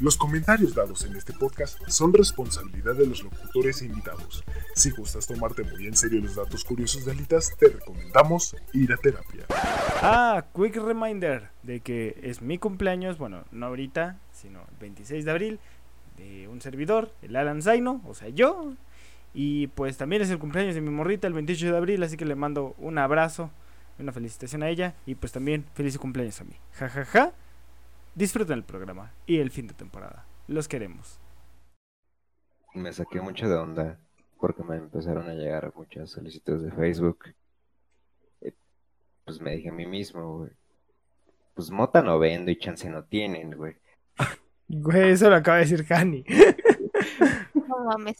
Los comentarios dados en este podcast son responsabilidad de los locutores e invitados. Si gustas tomarte muy en serio los datos curiosos de alitas, te recomendamos ir a terapia. Ah, quick reminder de que es mi cumpleaños, bueno, no ahorita, sino el 26 de abril, de un servidor, el Alan Zaino, o sea, yo. Y pues también es el cumpleaños de mi morrita, el 28 de abril, así que le mando un abrazo, una felicitación a ella y pues también feliz cumpleaños a mí. Ja, ja, ja. Disfruten el programa y el fin de temporada. Los queremos. Me saqué mucho de onda porque me empezaron a llegar muchas solicitudes de Facebook. Y, pues me dije a mí mismo, güey. Pues mota no vendo y chance no tienen, güey. Güey, eso lo acaba de decir Cani. No mames.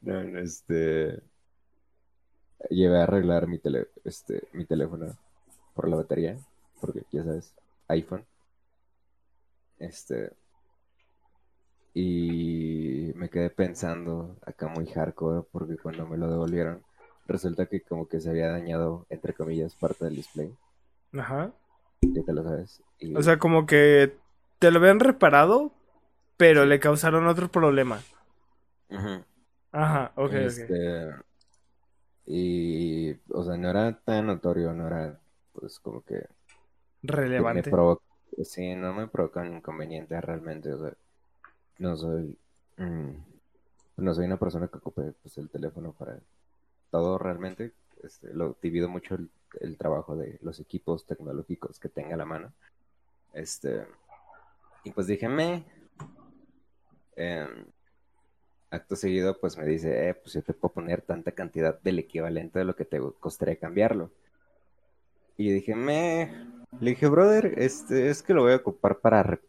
No, no, este. Llevé a arreglar mi, tele... este, mi teléfono por la batería. Porque ya sabes, iPhone. Este. Y me quedé pensando acá muy hardcore porque cuando me lo devolvieron, resulta que como que se había dañado, entre comillas, parte del display. Ajá. Ya te lo sabes. Y- O sea, como que te lo habían reparado, pero le causaron otro problema. Ujú. Ajá, ok, ok. Este, Y, o sea, no era tan notorio, no era, pues, como que Relevante. sí, no me provocan inconvenientes realmente, o sea, no soy, mm, no soy una persona que ocupe, pues, el teléfono para todo realmente, este, lo divido mucho el, el trabajo de los equipos tecnológicos que tenga a la mano, este, y pues dije, me, em, acto seguido, pues me dice, eh, pues yo te puedo poner tanta cantidad del equivalente de lo que te costaría cambiarlo. Y yo dije, me, le dije, brother, este, es que lo voy a ocupar para, re-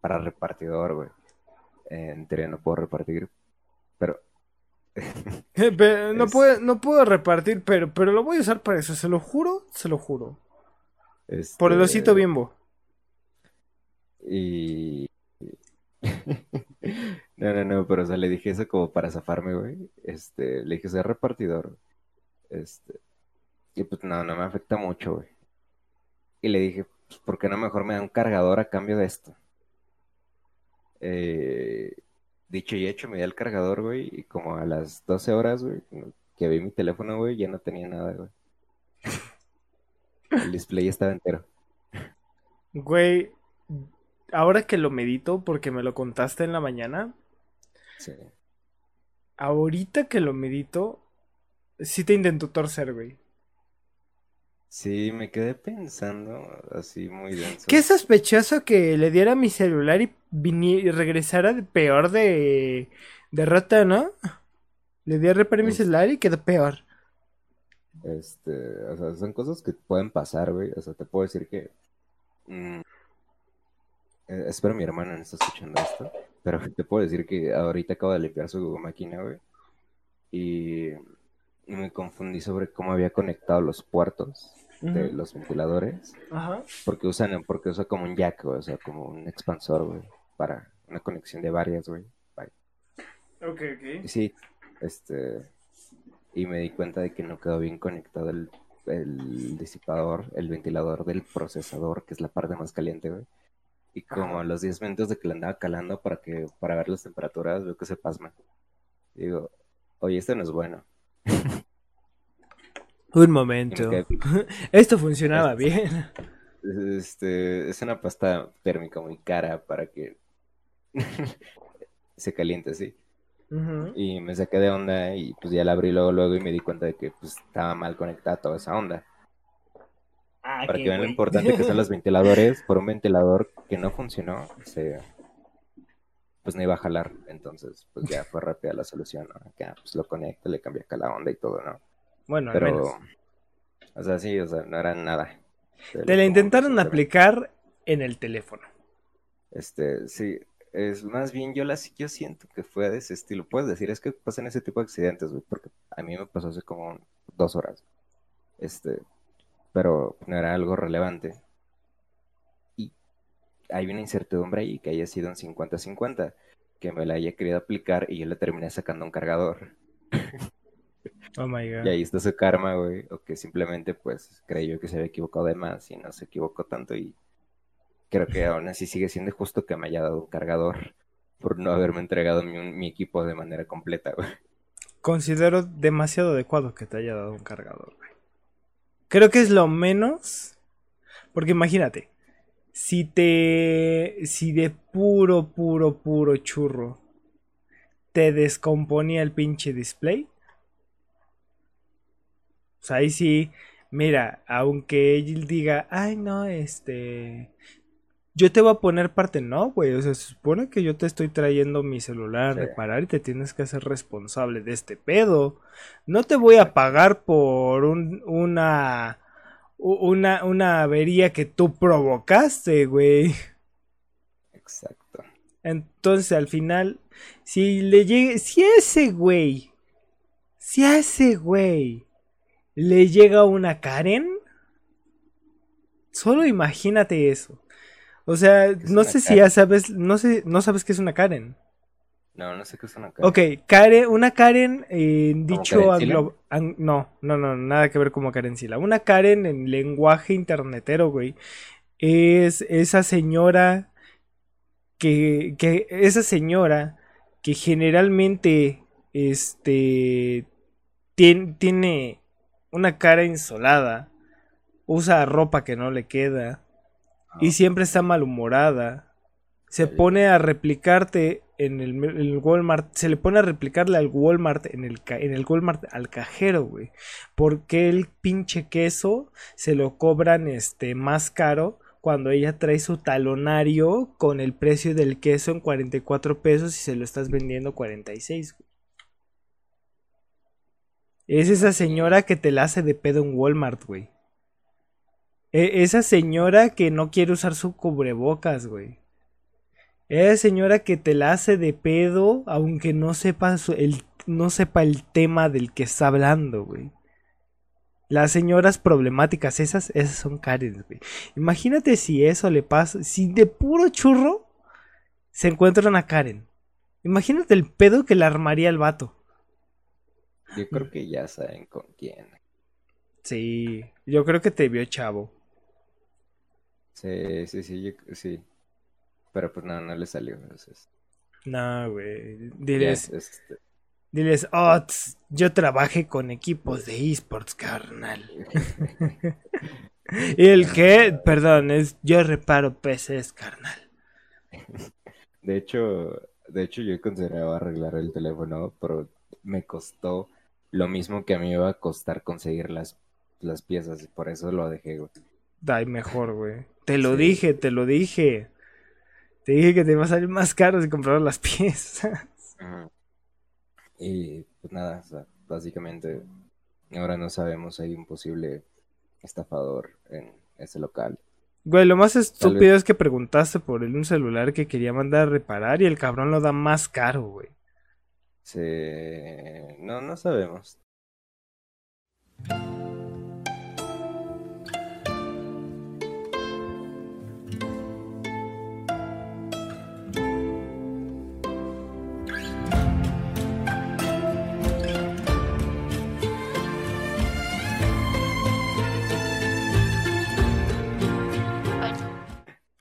para repartidor, güey. En teoría no puedo repartir, pero... Pero no, Es- puedo, no puedo repartir, pero, pero lo voy a usar para eso, se lo juro, se lo juro. Por el este, osito bimbo. Y... No, no, no, pero o sea, le dije eso como para zafarme, güey. Este, le dije, soy repartidor. Este, y pues no, no me afecta mucho, güey. Y le dije, pues, ¿por qué no mejor me da un cargador a cambio de esto? Eh, dicho y hecho, me dio el cargador, güey, y como a las 12 horas, güey, que vi mi teléfono, güey, ya no tenía nada, güey. El display estaba entero. Güey, ahora que lo medito, porque me lo contaste en la mañana, Sí. ahorita que lo medito, sí te intentó torcer, güey. Sí, me quedé pensando así muy denso. Qué sospechoso que le diera mi celular y, y regresara de peor de, de rata, ¿no? Le di a reparar mi celular y quedó peor. Este, o sea, son cosas que pueden pasar, güey. O sea, te puedo decir que. mm, eh, espero mi hermana no está escuchando esto. Pero te puedo decir que ahorita acabo de limpiar su máquina, güey. Y, y me confundí sobre cómo había conectado los puertos de Ujú. los ventiladores. Ajá. Porque usan, porque usa como un jack, güey, o sea, como un expansor, güey. Para una conexión de varias, güey. Bye. Ok, ok. Y Sí, este, y me di cuenta de que no quedó bien conectado el, el disipador, el ventilador del procesador, que es la parte más caliente, güey. Y como a los 10 minutos de que le andaba calando para que, para ver las temperaturas, veo que se pasma. Digo, oye, esto no es bueno. Un momento. Esto funcionaba Este- bien. este, es una pasta térmica muy cara para que se caliente así. Y me saqué de onda y pues ya la abrí luego, luego y me di cuenta de que pues estaba mal conectada toda esa onda. Ah, Para que vean lo importante que son los ventiladores, por un ventilador que no funcionó, se, pues no iba a jalar. Entonces, pues ya fue rápida la solución, ¿no? Pues lo conecto, le cambié acá la onda y todo, ¿no? Bueno, al menos. Pero, o sea, sí, o sea, no era nada. Te la intentaron aplicar en el teléfono. Este, sí, es más bien yo la yo siento que fue de ese estilo. Puedes decir, es que pasan ese tipo de accidentes, güey, porque a mí me pasó hace como dos horas. Este, pero no era algo relevante. Y hay una incertidumbre ahí que haya sido un 50-50, que me la haya querido aplicar y yo le terminé sacando un cargador. Oh my god. Y ahí está su karma, güey, o que simplemente pues creyó que se había equivocado de más y no se equivocó tanto y creo que aún así sigue siendo justo que me haya dado un cargador por no haberme entregado mi, mi equipo de manera completa, güey. Considero demasiado adecuado que te haya dado un cargador, güey. Creo que es lo menos. Porque imagínate. Si te. Si de puro, puro, puro churro. Te descomponía el pinche display. O sea, ahí sí. Mira, aunque él diga, ay no, este. Yo te voy a poner parte, no, güey. O sea, se supone que yo te estoy trayendo mi celular a Sí. reparar y te tienes que hacer responsable de este pedo. No te voy a pagar por un, una, una, una avería que tú provocaste, güey. Exacto. Entonces, al final, si le llegue, si ese güey, si a ese güey le llega una Karen, solo imagínate eso. O sea, ¿Qué es no sé si Karen? ya sabes, no sé, no sabes qué es una Karen. No, no sé qué es una cara. Ok, Karen, una Karen, eh, dicho anglo- ang- no, no, no, nada que ver como Karencila. Una Karen en lenguaje internetero, güey, es esa señora que, que esa señora que generalmente, este, tien- tiene una cara insolada, usa ropa que no le queda y siempre está malhumorada. Se pone a replicarte en el, en el Walmart. Se le pone a replicarle al Walmart en el, en el Walmart al cajero, güey. Porque el pinche queso se lo cobran este más caro cuando ella trae su talonario con el precio del queso en 44 pesos y se lo estás vendiendo 46. güey. Es esa señora que te la hace de pedo en Walmart, güey. E- esa señora que no quiere usar su cubrebocas, güey. Esa señora que te la hace de pedo aunque no sepa el, no sepa el tema del que está hablando, güey. Las señoras problemáticas, esas, esas son Karen, güey. Imagínate si eso le pasa, si de puro churro se encuentran a Karen. Imagínate el pedo que le armaría el vato. Yo creo que ya saben con quién. Sí, yo creo que te vio chavo. Sí, sí, sí, yo- sí. Pero pues no, no le salió. Entonces, No, güey. Diles, este, diles, oh, tss, yo trabajé con equipos de esports, carnal. ¿Y el qué? Perdón, es yo reparo PCs, carnal. De hecho, de hecho yo consideraba arreglar el teléfono, pero me costó lo mismo que a mí me iba a costar conseguir las, las piezas, y por eso lo dejé, güey. Ay, mejor, güey. Te lo Sí. dije, te lo dije. Te dije que te iba a salir más caro si comprar las piezas. Y pues nada, o sea, básicamente ahora no sabemos si hay un posible estafador en ese local. Güey, lo más estúpido es que preguntaste por él un celular que quería mandar a reparar y el cabrón lo da más caro, güey. Se... No, no sabemos.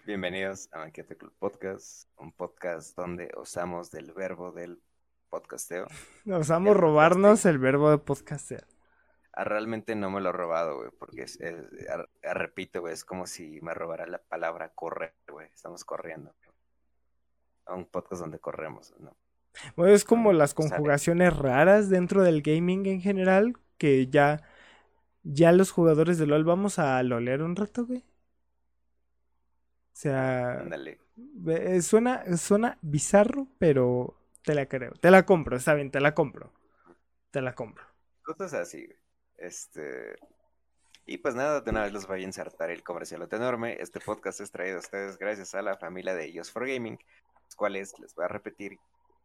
Bienvenidos a Maquete Club Podcast, un podcast donde osamos del verbo del podcasteo. Nos vamos a robarnos el verbo de podcastear. Ah, realmente no me lo he robado, güey, porque es, es- ah, repito, güey, es como si me robara la palabra correr, güey. Estamos corriendo. A un podcast donde corremos, ¿no? Bueno, es como las conjugaciones raras dentro del gaming en general, que ya, ya los jugadores de LOL vamos a lolear un rato, güey. O sea, Ándale. eh, suena, suena bizarro, pero te la creo. Te la compro, está bien, te la compro. Te la compro. Cosas así. Este. Y pues nada, de una vez los voy a insertar el comercial enorme. Este podcast es traído a ustedes gracias a la familia de ellos for Gaming, los cuales les voy a repetir,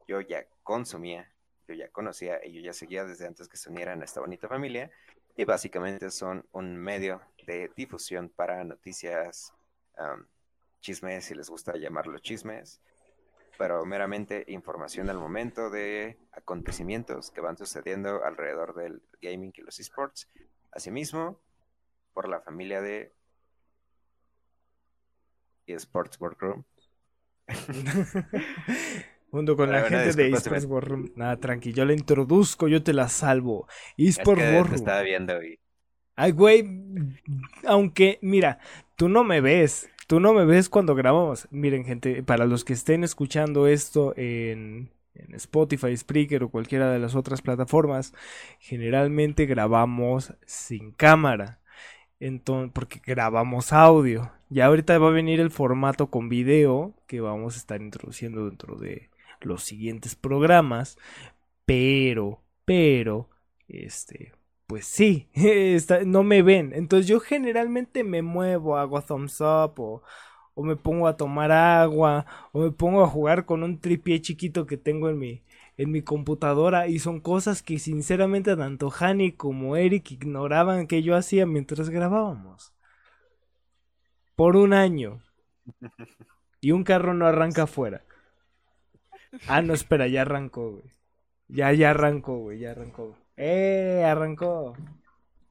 yo ya consumía, yo ya conocía y yo ya seguía desde antes que se unieran a esta bonita familia. Y básicamente son un medio de difusión para noticias, am, chismes, si les gusta llamarlo chismes, pero meramente información al momento de acontecimientos que van sucediendo alrededor del gaming y los esports. Asimismo, por la familia de eSports Workroom. Junto con la gente de me- eSports War Room. Nada, tranqui, yo la introduzco, yo te la salvo. Es eSports que War te Room. estaba viendo y Ay, güey, aunque, mira, tú no me ves, tú no me ves cuando grabamos. Miren, gente, para los que estén escuchando esto en, Spotify, Spreaker o cualquiera de las otras plataformas, generalmente grabamos sin cámara. Entonces, porque grabamos audio. Ya ahorita va a venir el formato con video que vamos a estar introduciendo dentro de los siguientes programas. Pero, pero, este, pues sí, está- no me ven. Entonces yo generalmente me muevo, hago thumbs up o, o me pongo a tomar agua o me pongo a jugar con un tripié chiquito que tengo en mi, en mi computadora y son cosas que sinceramente tanto Hani como Eric ignoraban que yo hacía mientras grabábamos. Por un año. Y un carro no arranca afuera. Ah, no, espera, ya arrancó, güey. Ya, ya arrancó, güey, ya arrancó. ¡Eh! Arrancó.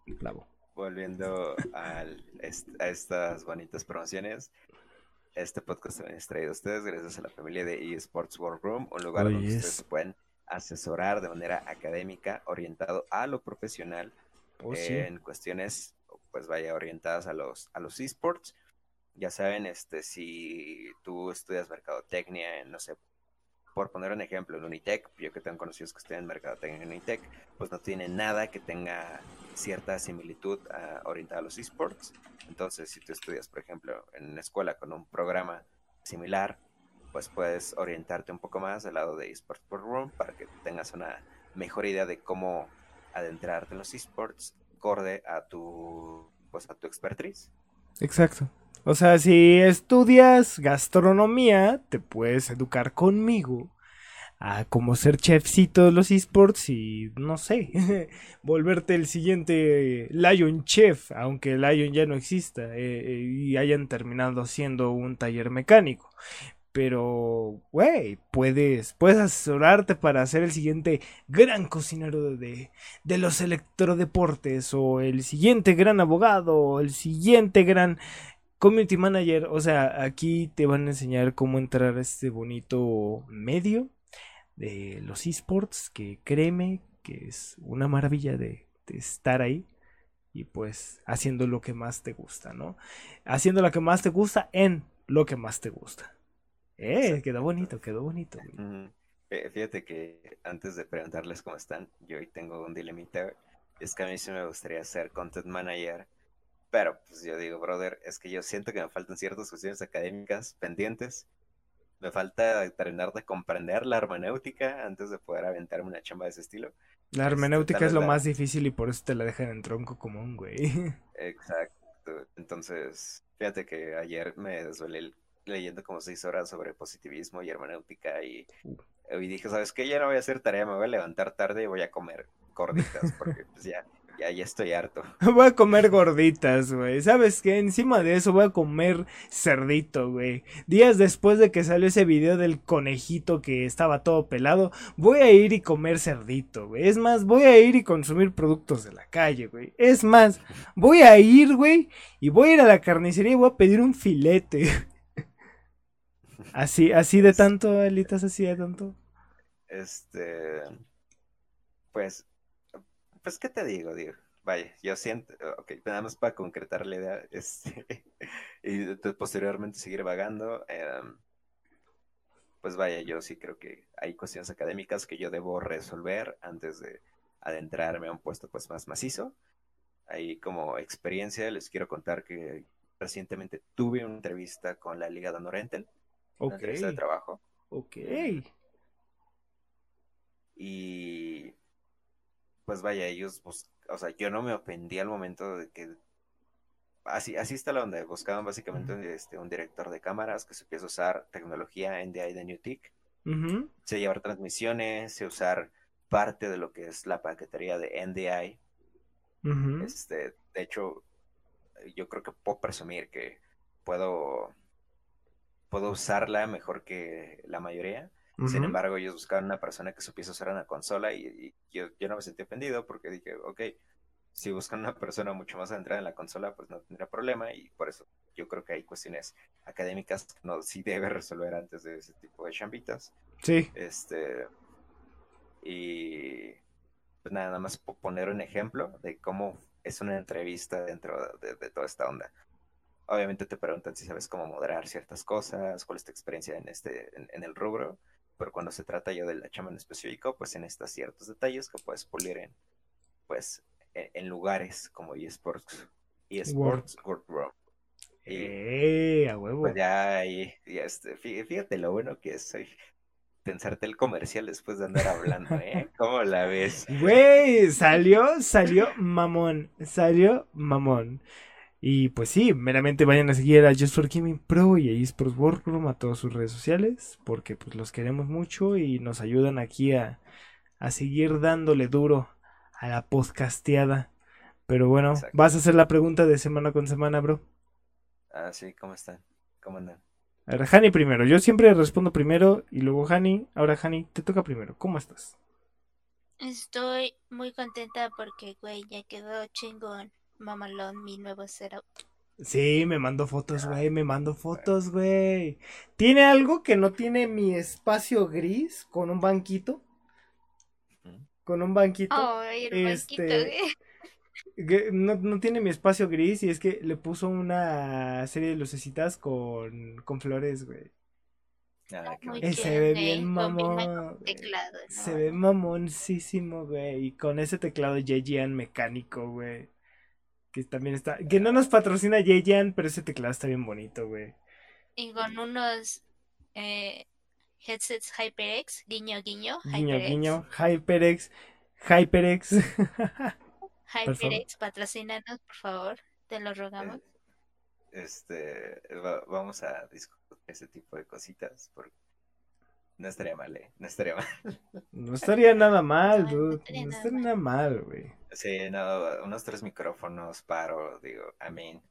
Bravo. volviendo al- a estas bonitas promociones. Este podcast también es traído a ustedes gracias a la familia de eSports Workroom, un lugar Oh, donde yes. ustedes pueden asesorar de manera académica, orientado a lo profesional Oh, sí. en cuestiones, pues vaya, orientadas a los, a los esports. Ya saben, este, si tú estudias mercadotecnia en, no sé, por poner un ejemplo, en Unitec, yo que tengo conocidos que estudian mercadotecnia en Unitec, pues no tiene nada que tenga cierta similitud ah, orientada a los esports. Entonces, si tú estudias, por ejemplo, en una escuela con un programa similar, pues puedes orientarte un poco más al lado de eSports Room para que tengas una mejor idea de cómo adentrarte en los esports acorde a tu pues a tu expertise. Exacto. O sea, si estudias gastronomía, te puedes educar conmigo a cómo ser chefcito de los esports y no sé, volverte el siguiente Lion Chef, aunque Lion ya no exista eh, eh, y hayan terminado siendo un taller mecánico. Pero, güey, puedes, puedes asesorarte para ser el siguiente gran cocinero de, de los electrodeportes o el siguiente gran abogado o el siguiente gran community manager. O sea, aquí te van a enseñar cómo entrar a este bonito medio de los esports que créeme que es una maravilla de, de estar ahí y pues haciendo lo que más te gusta, ¿no? Haciendo lo que más te gusta en lo que más te gusta. Eh, quedó bonito, quedó bonito. Fíjate que antes de preguntarles cómo están, yo hoy tengo un dilemita. Es que a mí sí me gustaría ser content manager, pero pues yo digo, brother, es que yo siento que me faltan ciertas cuestiones académicas pendientes. Me falta terminar de comprender la hermenéutica antes de poder aventarme una chamba de ese estilo. La Este, hermenéutica es lo la- más difícil y por eso te la dejan en tronco común, güey. Exacto. Entonces, fíjate que ayer me desvelé el- leyendo como seis horas sobre positivismo y hermenéutica y, y dije, ¿sabes qué? Ya no voy a hacer tarea, me voy a levantar tarde y voy a comer gorditas porque pues ya, ya, ya estoy harto. Voy a comer gorditas, güey. ¿Sabes qué? Encima de eso voy a comer cerdito, güey. Días después de que salió ese video del conejito que estaba todo pelado, voy a ir y comer cerdito, güey. Es más, voy a ir y consumir productos de la calle, güey. Es más, voy a ir, güey, y voy a ir a la carnicería y voy a pedir un filete. Así, así de tanto, Elitas, así de tanto. Este, pues, pues, ¿qué te digo, digo? vaya, yo siento, ok, nada más para concretar la idea, este, y posteriormente seguir vagando, em, pues vaya, yo sí creo que hay cuestiones académicas que yo debo resolver antes de adentrarme a un puesto pues más macizo. Ahí como experiencia les quiero contar que recientemente tuve una entrevista con la Liga de Norentel, una Ok. entrevista de trabajo, Ok. y pues vaya, ellos, bus- o sea, yo no me ofendí al momento de que así, así está la onda, buscaban básicamente este, un director de cámaras que supiese usar tecnología NDI de Newtek, Ujú. sé llevar transmisiones, sé usar parte de lo que es la paquetería de NDI. Ujú. Este, de hecho, yo creo que puedo presumir que puedo, puedo usarla mejor que la mayoría. Sin embargo, ellos buscaban una persona que supiese usar una consola y, y yo, yo no me sentí ofendido porque dije, ok, si buscan una persona mucho más adentrada en la consola, pues no tendría problema y por eso yo creo que hay cuestiones académicas que no sí debe resolver antes de ese tipo de chambitas. Sí. Este, y pues nada más po- poner un ejemplo de cómo es una entrevista dentro de, de toda esta onda. Obviamente te preguntan si sabes cómo moderar ciertas cosas, cuál es tu experiencia en este, en, en el rubro, pero cuando se trata ya de la chamba en específico, pues en estos ciertos detalles que puedes pulir en, pues, en, en lugares como eSports, eSports Workroom. Y Eh, a huevo. pues ya este, fí- fíjate lo bueno que soy pensarte el comercial después de andar hablando, ¿eh? ¿Cómo la ves? Güey, salió, salió mamón, salió mamón. Y pues sí, meramente vayan a seguir a Just for Gaming Pro y a eSports Workroom a todas sus redes sociales, porque pues los queremos mucho y nos ayudan aquí a, a seguir dándole duro a la podcasteada. Pero bueno, Exacto. vas a hacer la pregunta de semana con semana, bro. Ah, sí, ¿cómo están? ¿Cómo andan? A ver, Hani primero. Yo siempre respondo primero y luego Hani. Ahora Hani, te toca primero. ¿Cómo estás? Estoy muy contenta porque, güey, ya quedó chingón. Mamalón, mi nuevo setup. Sí, me mandó fotos, güey, me mandó fotos, güey. Tiene algo que no tiene mi espacio gris con un banquito. Con un banquito. Ay, el banquito, Este, güey. que no, no tiene mi espacio gris y es que le puso una serie de lucecitas con, con flores, güey. Ah, qué Muy Eh, se ve bien mamón. con teclado, ¿no? Se ve mamoncísimo, güey. Y con ese teclado JGN mecánico, güey. Que también está. Que no nos patrocina JGN, pero ese teclado está bien bonito, güey. Y con unos eh, headsets HyperX, guiño, guiño, Guiño, HyperX. guiño. HyperX. HyperX. HyperX, patrocínanos, por favor. Te lo rogamos. Este, va- vamos a discutir ese tipo de cositas porque no estaría mal, ¿eh? No estaría mal. no estaría nada mal, dude. No estaría nada mal, güey. Sí, no, unos tres micrófonos, paro, digo, I mean,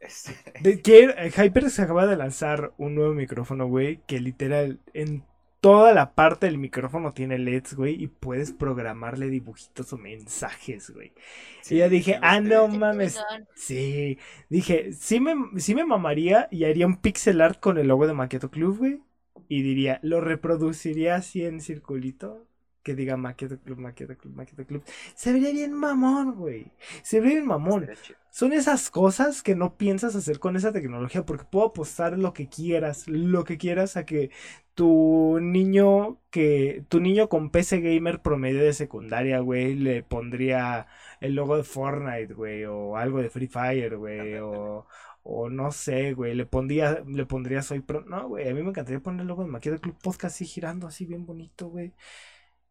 este, De que eh, HyperX acaba de lanzar un nuevo micrófono, güey. Que literal en toda la parte del micrófono tiene LEDs, güey. Y puedes programarle dibujitos o mensajes, güey. sí, y yo dije, ah, no mames. chingón. Sí, dije, sí me, sí me mamaría y haría un pixel art con el logo de Maqueto Club, güey. Y diría, lo reproduciría así en circulito. Que diga Maqueto Club, Maqueto Club, Maqueto Club. Se vería bien mamón, güey. Se vería bien mamón. Son esas cosas que no piensas hacer con esa tecnología. Porque puedo apostar lo que quieras, lo que quieras a que tu niño que tu niño con PC gamer promedio de secundaria, güey, le pondría el logo de Fortnite, güey, o algo de Free Fire, güey, o, o no sé, güey, le pondría le pondría Soy Pro. No, güey, a mí me encantaría poner el logo de Maqueta Club Podcast así girando así bien bonito, güey.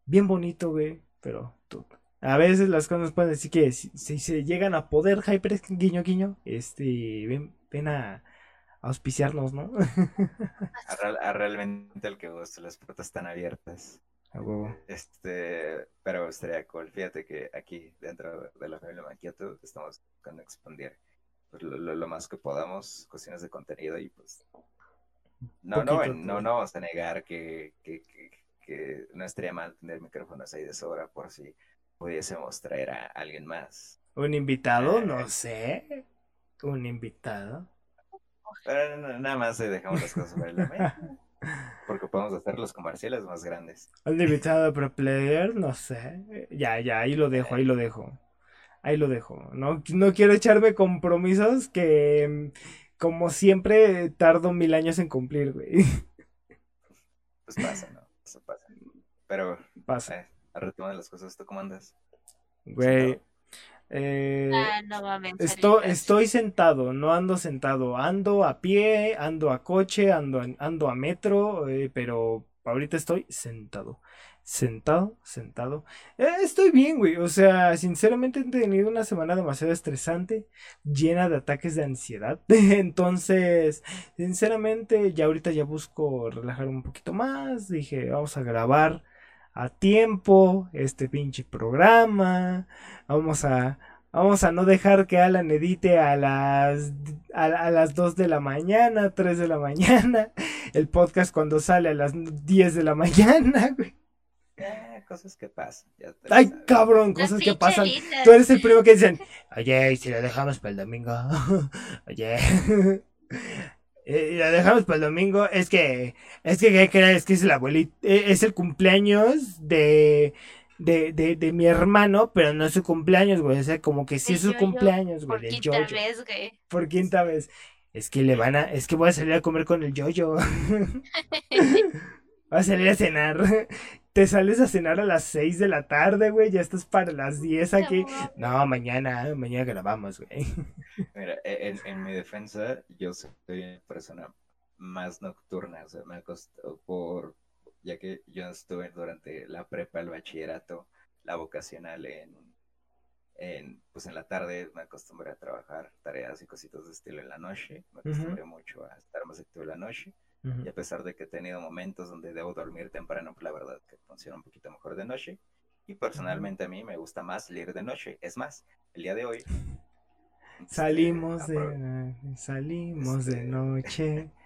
Bien bonito, güey, pero tú a veces las cosas pueden decir que si, si se llegan a poder hyper guiño guiño, este ven, ven a auspiciarnos, ¿no? A, real- a realmente el que guste, las puertas están abiertas. A huevo. Este, pero estaría cool. Fíjate que aquí dentro de la familia Maquieto estamos buscando expandir pues, lo, lo- lo más que podamos, cuestiones de contenido y pues no, no, Poquito, no, no vamos a negar que, que, que, que no estaría mal tener micrófonos ahí de sobra por si pudiésemos traer a alguien más. Un invitado, Eh. no sé. Un invitado. Pero nada más dejamos las cosas sobre la mesa. Porque podemos hacer los comerciales más grandes. Un invitado pro player, no sé. Ya, ya, ahí lo dejo, ahí lo dejo. ahí lo dejo. No, no quiero echarme compromisos que, como siempre, tardo mil años en cumplir, güey. Pues pasa, ¿no? Eso pasa. Pero, Pasa. eh, a retomar las cosas, ¿tú cómo andas? Güey. Eh, Ah, no mames. Estoy sentado, no ando sentado, ando a pie, ando a coche, ando, en- ando a metro, eh, pero ahorita estoy sentado, sentado, sentado. Eh, estoy bien, güey, o sea, sinceramente he tenido una semana demasiado estresante, llena de ataques de ansiedad, entonces, sinceramente, ya ahorita ya busco relajar un poquito más, dije, vamos a grabar a tiempo este pinche programa. Vamos a, vamos a no dejar que Alan edite a las, a, a las 2 de la mañana, 3 de la mañana. El podcast cuando sale a las 10 de la mañana, güey. Eh, cosas que pasan. Ya te Ay, sabes. cabrón, cosas que pasan. Tú eres el primo que dicen, oye, ¿y si lo dejamos para el domingo, oye, eh, y lo dejamos para el domingo, es que, es que, ¿qué crees? Que es el abuelito, eh, es el cumpleaños de, de, de, de mi hermano, pero no es su cumpleaños, güey, o sea, como que sí es su cumpleaños, güey, Por quinta yoyo, vez, güey. por quinta vez. Es que le van a, es que voy a salir a comer con el yoyo. Voy a salir a cenar. Te sales a cenar a las 6 de la tarde, güey. Ya estás para las 10 aquí. No, mañana, mañana grabamos, güey. Mira, e- en, en mi defensa, yo soy una persona más nocturna, o sea, me acostó por, ya que yo estuve durante la prepa, el bachillerato, la vocacional en, en, pues en la tarde me acostumbré a trabajar tareas y cositas de estilo en la noche, me acostumbré mucho a estar más activo en la noche, y a pesar de que he tenido momentos donde debo dormir temprano, la verdad que funciona un poquito mejor de noche, y personalmente a mí me gusta más leer de noche, es más, el día de hoy... este, Salimos de, salimos de noche.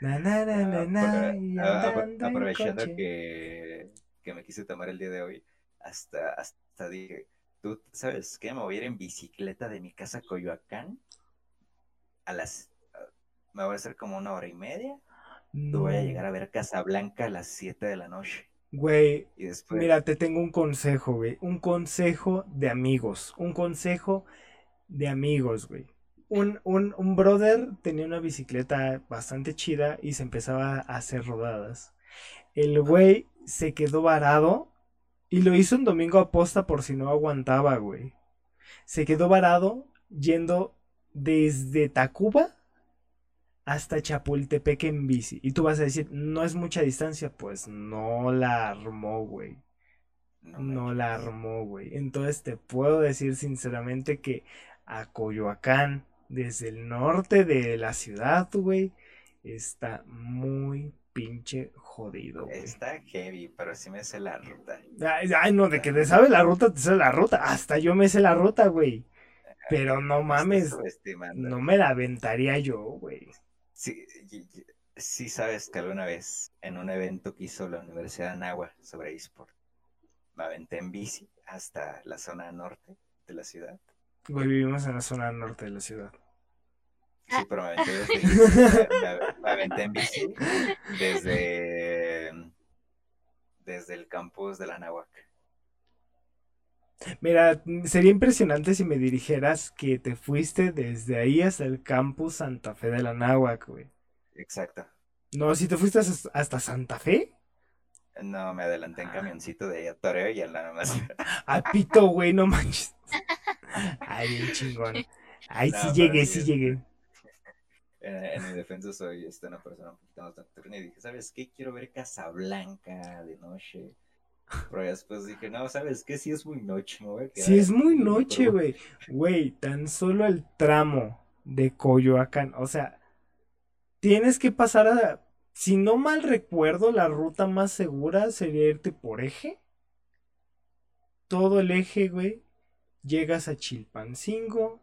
Na, na, na, y aprovechando que, que me quise tomar el día de hoy, hasta, hasta dije, tú sabes qué, me voy a ir en bicicleta de mi casa a Coyoacán a las, ah, me voy a hacer como una hora y media, tú voy a No, llegar a ver Casablanca a las 7 de la noche Güey, después, Mira, te tengo un consejo, güey. Un consejo de amigos. Un consejo de amigos, güey. Un, un, un brother tenía una bicicleta bastante chida y se empezaba a hacer rodadas. El güey se quedó varado y lo hizo un domingo a posta por si no aguantaba, güey. Se quedó varado yendo desde Tacuba hasta Chapultepec en bici. Y tú vas a decir, no es mucha distancia. Pues no la armó, güey. no la armó, güey. Entonces te puedo decir sinceramente que a Coyoacán, desde el norte de la ciudad, güey, está muy pinche jodido, güey. Está heavy, pero sí me sé la ruta. Ay, ay, no, de que te sabe la ruta, te sabe la ruta. Hasta yo me sé la ruta, güey. Pero no Me mames, no me la aventaría yo, güey. Sí, sí sabes que alguna vez en un evento que hizo la Universidad de Anáhuac sobre eSport, me aventé en bici hasta la zona norte de la ciudad. Güey, vivimos en la zona norte de la ciudad. Sí, pero me aventé, desde- me- me- me aventé en bici desde, desde el campus de la Anáhuac. Mira, sería impresionante si me dijeras que te fuiste desde ahí hasta el campus Santa Fe de la Náhuac, güey. Exacto. No, si te fuiste hasta, Santa Fe, No, me adelanté en camioncito de ahí a Toreo y en la nomás. a Pito, güey, no manches. Ay, bien chingón. Ay, No, sí llegué, sí, llegué. En, en mi defensa soy este, una persona un poquito más nocturna y dije, ¿sabes qué? Quiero ver Casablanca de noche. Pero después dije, no, ¿sabes qué? Sí es muy noche, me voy a quedar Sí, es muy noche, güey. Güey, tan solo el tramo de Coyoacán. O sea, tienes que pasar a. Si no mal recuerdo, la ruta más segura sería irte por eje. Todo el eje, güey. Llegas a Chilpancingo.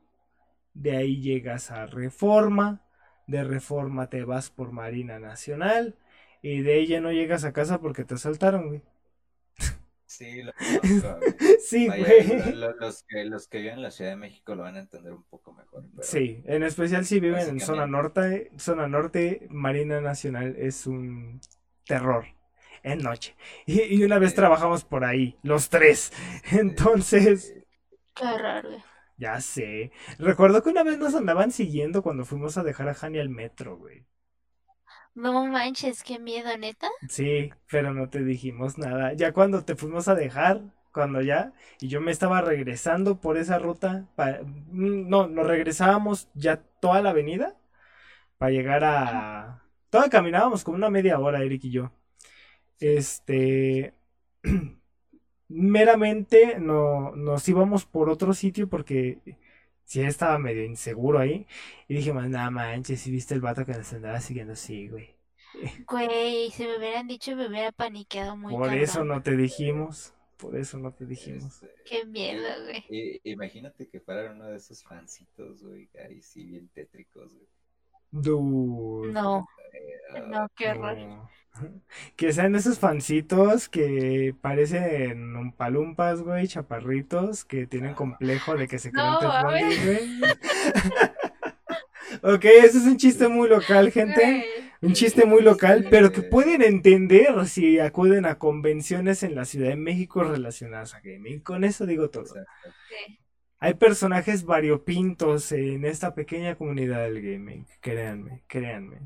De ahí llegas a Reforma. De Reforma te vas por Marina Nacional. Y de ella no llegas a casa porque te asaltaron, güey. Sí, lo güey. Sí, Vaya, güey. lo- lo- los, que, los que viven en la Ciudad de México lo van a entender un poco mejor. pero- Sí, en especial si viven en zona norte, zona norte, Marina Nacional es un terror en noche. Y, y una vez Sí. trabajamos por ahí, los tres. Entonces, Qué güey. Ya sé. Recuerdo que una vez nos andaban siguiendo cuando fuimos a dejar a Hani al metro, güey. No manches, qué miedo, neta. Sí, pero no te dijimos nada. Ya cuando te fuimos a dejar, cuando ya, y yo me estaba regresando por esa ruta, mm, no, nos regresábamos ya toda la avenida para llegar a... Toda caminábamos como una media hora, Eric y yo. Este... meramente no, nos íbamos por otro sitio porque sí estaba medio inseguro ahí. Y dije, más nada manches, si viste el vato que nos andaba siguiendo, sí, güey. Güey, si me hubieran dicho me hubiera paniqueado muy Por eso no te dijimos. Por eso no te dijimos. Este, Qué miedo, güey. imagínate que fuera uno de esos fancitos, güey, ahí sí bien tétricos, güey. Dude. No, Ah, no, qué horror. No. Que sean esos fancitos que parecen umpalumpas, güey, chaparritos, que tienen complejo de que se creen No, güey. Ok, ese es un chiste muy local, gente. Un chiste muy local, pero que pueden entender si acuden a convenciones en la Ciudad de México relacionadas a gaming. Con eso digo todo. Sí. Hay personajes variopintos en esta pequeña comunidad del gaming. Créanme, créanme.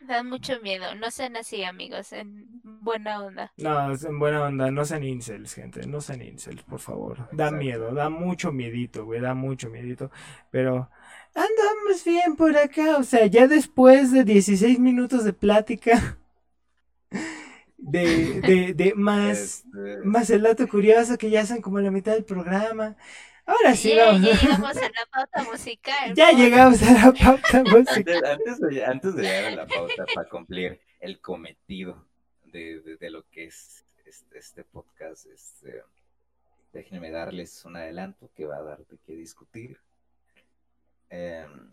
Dan mucho miedo. No sean así, amigos. En buena onda. No, en buena onda, no sean incels, gente, no sean incels, por favor. Da Exacto. miedo, da mucho miedito, güey, da mucho miedito. Pero andamos bien por acá, o sea, ya después de 16 minutos de plática, de, de, de más, Este, más el dato curioso que ya son como la mitad del programa. Ahora sí, Ya, vamos. ya llegamos a la pauta musical. Ya llegamos a la pauta musical. Antes, antes de, antes de llegar a la pauta para cumplir el cometido de, de- de lo que es este, este podcast, este, déjenme darles un adelanto que va a dar de qué discutir. Em,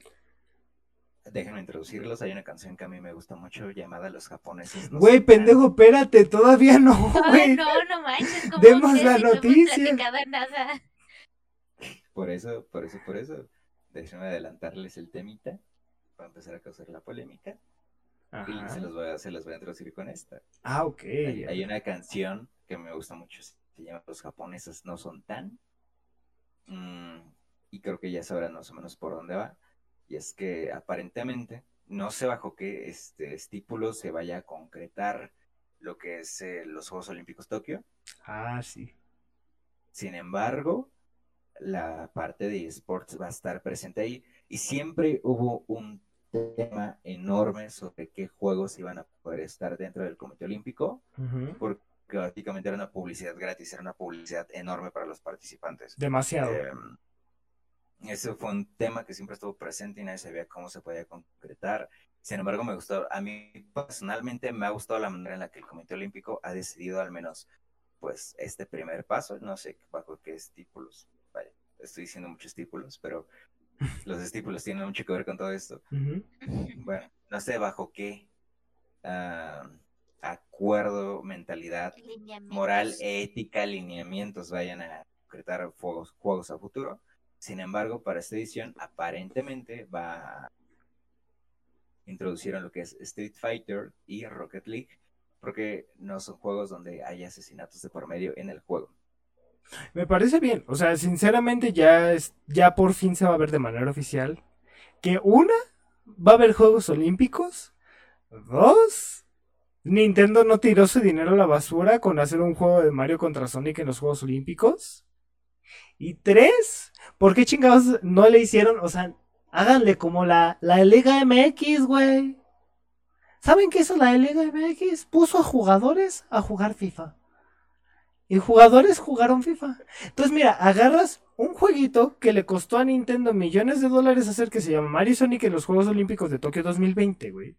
déjenme introducirlos. Hay una canción que a mí me gusta mucho llamada Los japoneses. no Güey, pendejo, espérate, todavía no, güey. no, no manches. ¿cómo Demos la si no hemos noticia. platicado nada? Por eso, por eso, por eso. Déjenme adelantarles el temita para empezar a causar la polémica. Y se los voy a, se los voy a introducir con esta. Ah, ok. Hay, hay una canción que me gusta mucho, se llama Los japoneses no son tan. Mm, y creo que ya sabrán más o menos por dónde va. Y es que aparentemente no sé bajo qué este estípulo se vaya a concretar lo que es eh, los Juegos Olímpicos Tokio. Ah, sí. Sin embargo, la parte de esports va a estar presente ahí. Y siempre hubo un tema enorme sobre qué juegos iban a poder estar dentro del Comité Olímpico porque básicamente era una publicidad gratis, era una publicidad enorme para los participantes. Demasiado. Eh, ese fue un tema que siempre estuvo presente y nadie sabía cómo se podía concretar. Sin embargo, me gustó, a mí personalmente me ha gustado la manera en la que el Comité Olímpico ha decidido al menos, pues, este primer paso. No sé bajo qué estípulos, estoy diciendo muchos estípulos, pero los estípulos tienen mucho que ver con todo esto. Bueno, no sé bajo qué ah, acuerdo, mentalidad moral, ética, lineamientos vayan a concretar juegos, juegos a futuro. Sin embargo, para esta edición aparentemente va a introducir lo que es Street Fighter y Rocket League, porque no son juegos donde hay asesinatos de por medio en el juego. Me parece bien. O sea, sinceramente ya es, ya por fin se va a ver de manera oficial que una va a haber Juegos Olímpicos. Dos, Nintendo no tiró su dinero a la basura con hacer un juego de Mario contra Sonic en los Juegos Olímpicos. Y tres, ¿por qué chingados no le hicieron? O sea, háganle como la, la Liga MX, güey. ¿Saben qué hizo la Liga MX? Puso a jugadores a jugar FIFA. Y jugadores jugaron FIFA. Entonces, mira, agarras un jueguito que le costó a Nintendo millones de dólares hacer que se llama Mario Sonic en los Juegos Olímpicos de Tokio 2020, güey.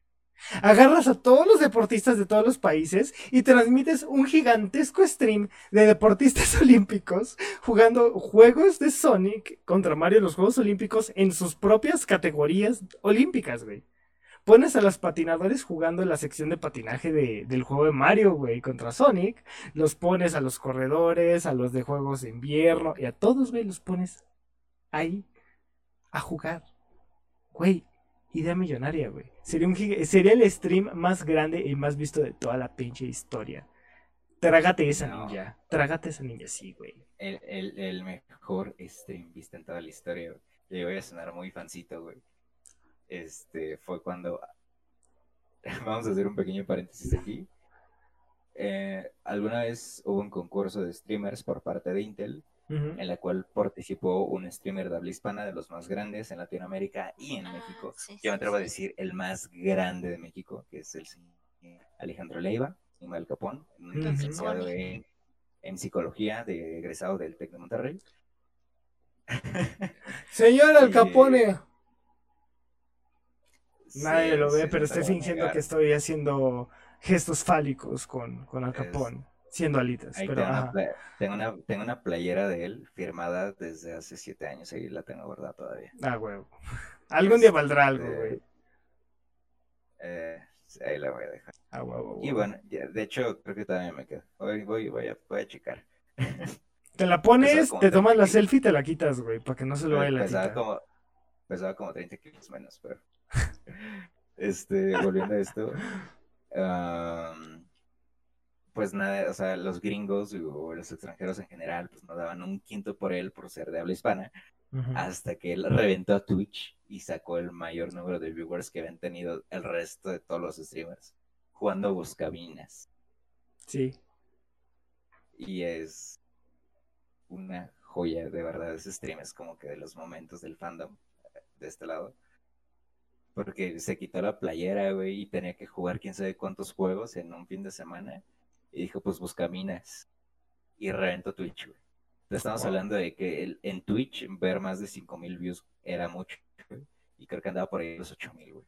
Agarras a todos los deportistas de todos los países y transmites un gigantesco stream de deportistas olímpicos jugando juegos de Sonic contra Mario en los Juegos Olímpicos en sus propias categorías olímpicas, güey. Pones a los patinadores jugando en la sección de patinaje de- del juego de Mario, güey, contra Sonic. Los pones a los corredores, a los de juegos de invierno y a todos, güey, los pones ahí a jugar. Güey, idea millonaria, güey. Sería, un sería el stream más grande y más visto de toda la pinche historia Trágate esa No. ninja. Trágate esa ninja, sí, güey. El, el, el mejor stream visto en toda la historia, güey. Le voy a sonar muy fancito, güey. Este, fue cuando... Vamos a hacer un pequeño paréntesis aquí. Eh, alguna vez hubo un concurso de streamers por parte de Intel, en la cual participó un streamer de habla hispana de los más grandes en Latinoamérica y en Ah, México. sí, Yo me sí, atrevo a sí. decir el más grande de México, que es el señor Alejandro Leiva, Al Capón, un Ujú. licenciado en, en psicología, de egresado del TEC de Monterrey. Señor Al Y- Capone. Nadie Sí, lo ve, sí, pero estoy fingiendo que estoy haciendo gestos fálicos con, con Al Es- Capone, siendo alitas. Pero, tengo, una ajá. tengo, una, tengo una playera de él firmada desde hace siete años y la tengo guardada todavía. Ah, huevo. Algún día valdrá algo, Este, güey. Eh, sí, ahí la voy a dejar. Ah, huevo, Y huevo. bueno, ya, de hecho, creo que todavía me quedo. Hoy voy, voy, a, voy a checar. Te la pones, te tomas la 30 selfie y te la quitas, güey, para que no se lo vaya la pesaba como, pesaba como 30 kilos menos, pero. este, volviendo a esto. pues nada, o sea, los gringos o los extranjeros en general, pues no daban un quinto por él por ser de habla hispana, hasta que él reventó a Twitch y sacó el mayor número de viewers que habían tenido el resto de todos los streamers jugando buscabinas. Sí. Y es una joya, de verdad. Ese stream es como que de los momentos del fandom eh, de este lado. Porque se quitó la playera, güey, y tenía que jugar quién sabe cuántos juegos en un fin de semana. Y dijo, pues busca minas. Y reventó Twitch, güey. Estamos Wow. hablando de que el- en Twitch ver más de 5000 views era mucho, güey. Y creo que andaba por ahí los 8000, güey.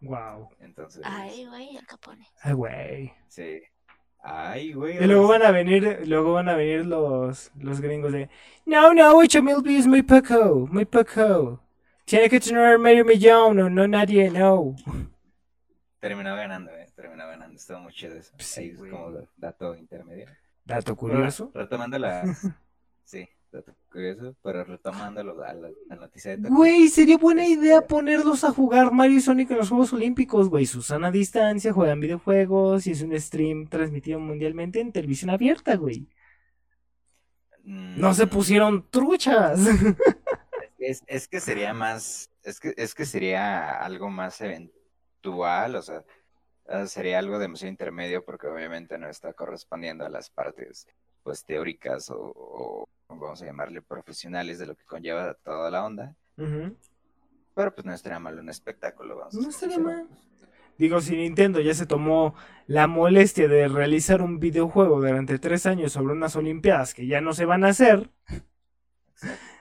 Wow. Entonces, Ay, güey, Al Capone. Ay, güey. sí. Ay, güey. Y luego van a venir, luego van a venir los, los gringos de No, no, 8 mil views muy poco, muy poco. Tiene que tener medio millón, no, no nadie, no. Terminó ganando, eh. Terminó ganando. Estuvo muy chido eso. Sí, Ahí es como dato intermedio. Dato curioso. Pero retomando la. sí, dato curioso. Pero retomando la, la noticia de. Güey, sería buena Este- idea ponerlos a jugar Mario y Sonic en los Juegos Olímpicos, güey. Susana a distancia, juegan videojuegos y es un stream transmitido mundialmente en televisión abierta, güey. No se Mm, pusieron truchas. Es, es que sería más. Es que, es que sería algo más eventual. O sea, eh, sería algo demasiado intermedio porque obviamente no está correspondiendo a las partes pues teóricas o, o vamos a llamarle profesionales de lo que conlleva toda la onda. Pero pues no estaría mal un espectáculo. Vamos No estaría mal. Digo, si Nintendo ya se tomó la molestia de realizar un videojuego durante tres años sobre unas Olimpiadas que ya no se van a hacer,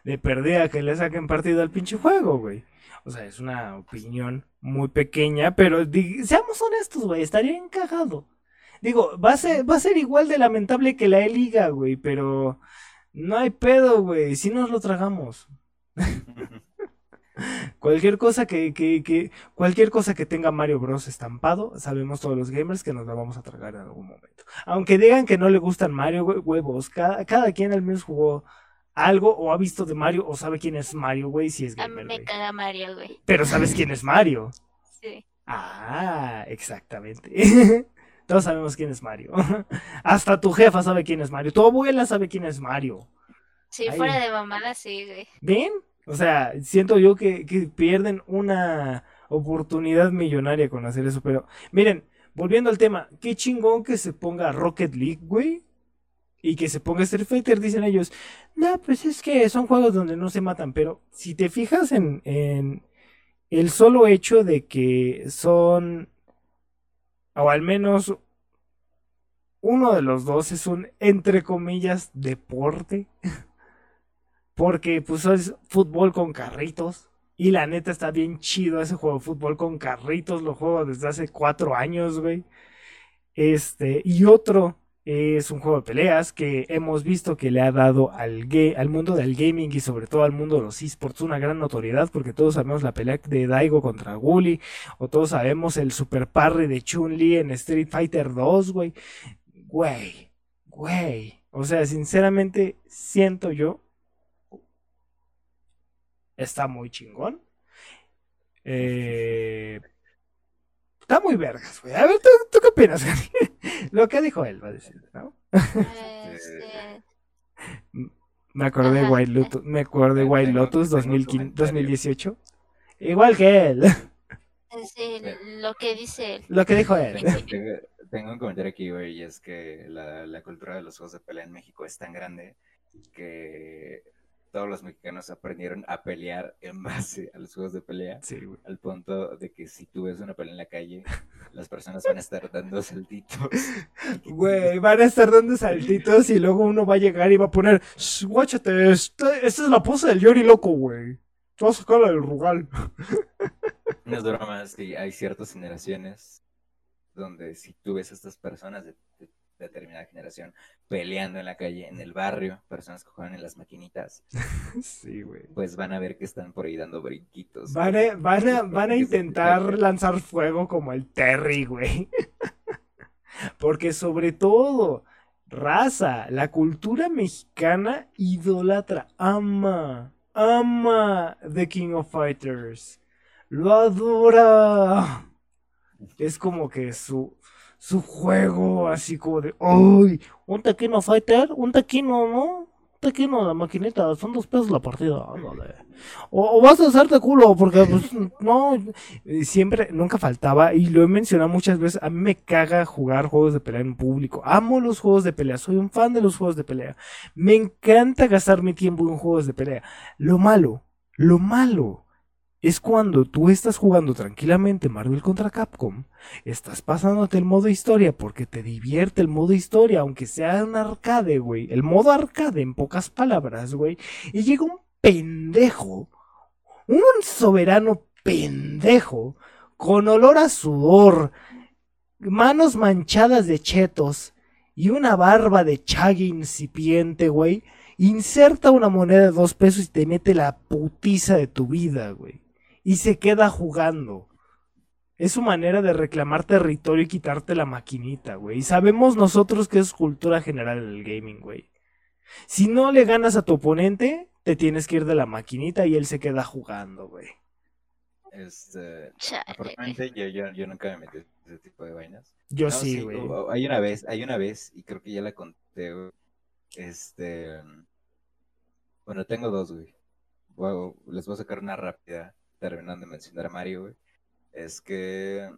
de perdida que le saquen partido al pinche juego, güey. O sea, es una opinión muy pequeña, pero seamos honestos, güey, estaría encajado. Digo, va a ser, va a ser igual de lamentable que la E-Liga, güey, pero no hay pedo, güey, si nos lo tragamos. Cualquier cosa que, que, que, cualquier cosa que tenga Mario Bros estampado, sabemos todos los gamers que nos la vamos a tragar en algún momento. Aunque digan que no le gustan Mario, güey, huevos, cada, cada quien al menos jugó algo o ha visto de Mario o sabe quién es Mario, güey, si es A mí gamer, me caga Mario, güey. Pero sabes quién es Mario. Sí. Ah, exactamente. Todos sabemos quién es Mario. Hasta tu jefa sabe quién es Mario. Tu abuela sabe quién es Mario. Si Ay. fuera de mamada, sí, güey. ¿Ven? O sea, siento yo que, que pierden una oportunidad millonaria con hacer eso, pero miren, volviendo al tema, qué chingón que se ponga Rocket League, güey, y que se ponga Street Fighter, dicen ellos, no, pues es que son juegos donde no se matan, pero si te fijas en, en el solo hecho de que son, o al menos uno de los dos es un, entre comillas, deporte. Porque pues es fútbol con carritos. Y la neta está bien chido ese juego de fútbol con carritos. Lo juego desde hace cuatro años, güey. Este, y otro es un juego de peleas que hemos visto que le ha dado al, al mundo del gaming y sobre todo al mundo de los esports una gran notoriedad porque todos sabemos la pelea de Daigo contra Gully o todos sabemos el super parry de Chun-Li en Street Fighter 2, güey. Güey, güey. O sea, sinceramente siento yo está muy chingón. Eh, está muy vergas, güey. A ver, ¿tú, tú qué opinas, Gaby? Lo que dijo él, va a decir, ¿no? Este, Me acordé de. White Lotus, me acordé de White Lotus tengo un 2015 comentario. 2018. Igual que él, sí, lo que dice él. lo que dijo él. Tengo un comentario aquí, güey, y es que la, la cultura de los juegos de pelea en México es tan grande que todos los mexicanos aprendieron a pelear en base a los juegos de pelea, Sí, güey. al punto de que si tú ves una pelea en la calle, las personas van a estar dando saltitos. Güey, van a estar dando saltitos y luego uno va a llegar y va a poner, "Shh, guáchate, esta, esta es la pose del Yori loco, güey. Te vas a sacar del Rugal. No es broma, es que hay ciertas generaciones donde si tú ves a estas personas de, de determinada generación peleando en la calle, en el barrio, personas que juegan en las maquinitas, Sí, güey. pues van a ver que están por ahí dando brinquitos. Van a, van a, van a intentar lanzar fuego como el Terry, güey. Porque sobre todo, raza, la cultura mexicana idolatra, ama, ama The King of Fighters. Lo adora. Es como que su, su juego, así como de, ¡ay! Un Tequino Fighter, un Tequino, ¿no? Un Tequino, la maquinita, son dos pesos la partida, ándale. O, o vas a hacerte culo, porque pues no, siempre, nunca faltaba, y lo he mencionado muchas veces, a mí me caga jugar juegos de pelea en público. Amo los juegos de pelea, soy un fan de los juegos de pelea. Me encanta gastar mi tiempo en juegos de pelea. Lo malo, lo malo, es cuando tú estás jugando tranquilamente Marvel contra Capcom, estás pasándote el modo historia porque te divierte el modo historia, aunque sea un arcade, güey. El modo arcade, en pocas palabras, güey. Y llega un pendejo, un soberano pendejo, con olor a sudor, manos manchadas de chetos y una barba de chague incipiente, güey. Inserta una moneda de dos pesos y te mete la putiza de tu vida, güey. Y se queda jugando. Es su manera de reclamar territorio y quitarte la maquinita, güey. Y sabemos nosotros que es cultura general del gaming, güey. Si no le ganas a tu oponente, te tienes que ir de la maquinita y él se queda jugando, güey. Este, afortunadamente yo, yo, yo nunca me metí en ese tipo de vainas. Yo No, sí, güey. Hay una vez, hay una vez, y creo que ya la conté, güey, Este. Bueno, tengo dos, güey. Les voy a sacar una rápida, terminando de mencionar a Mario, güey. Es que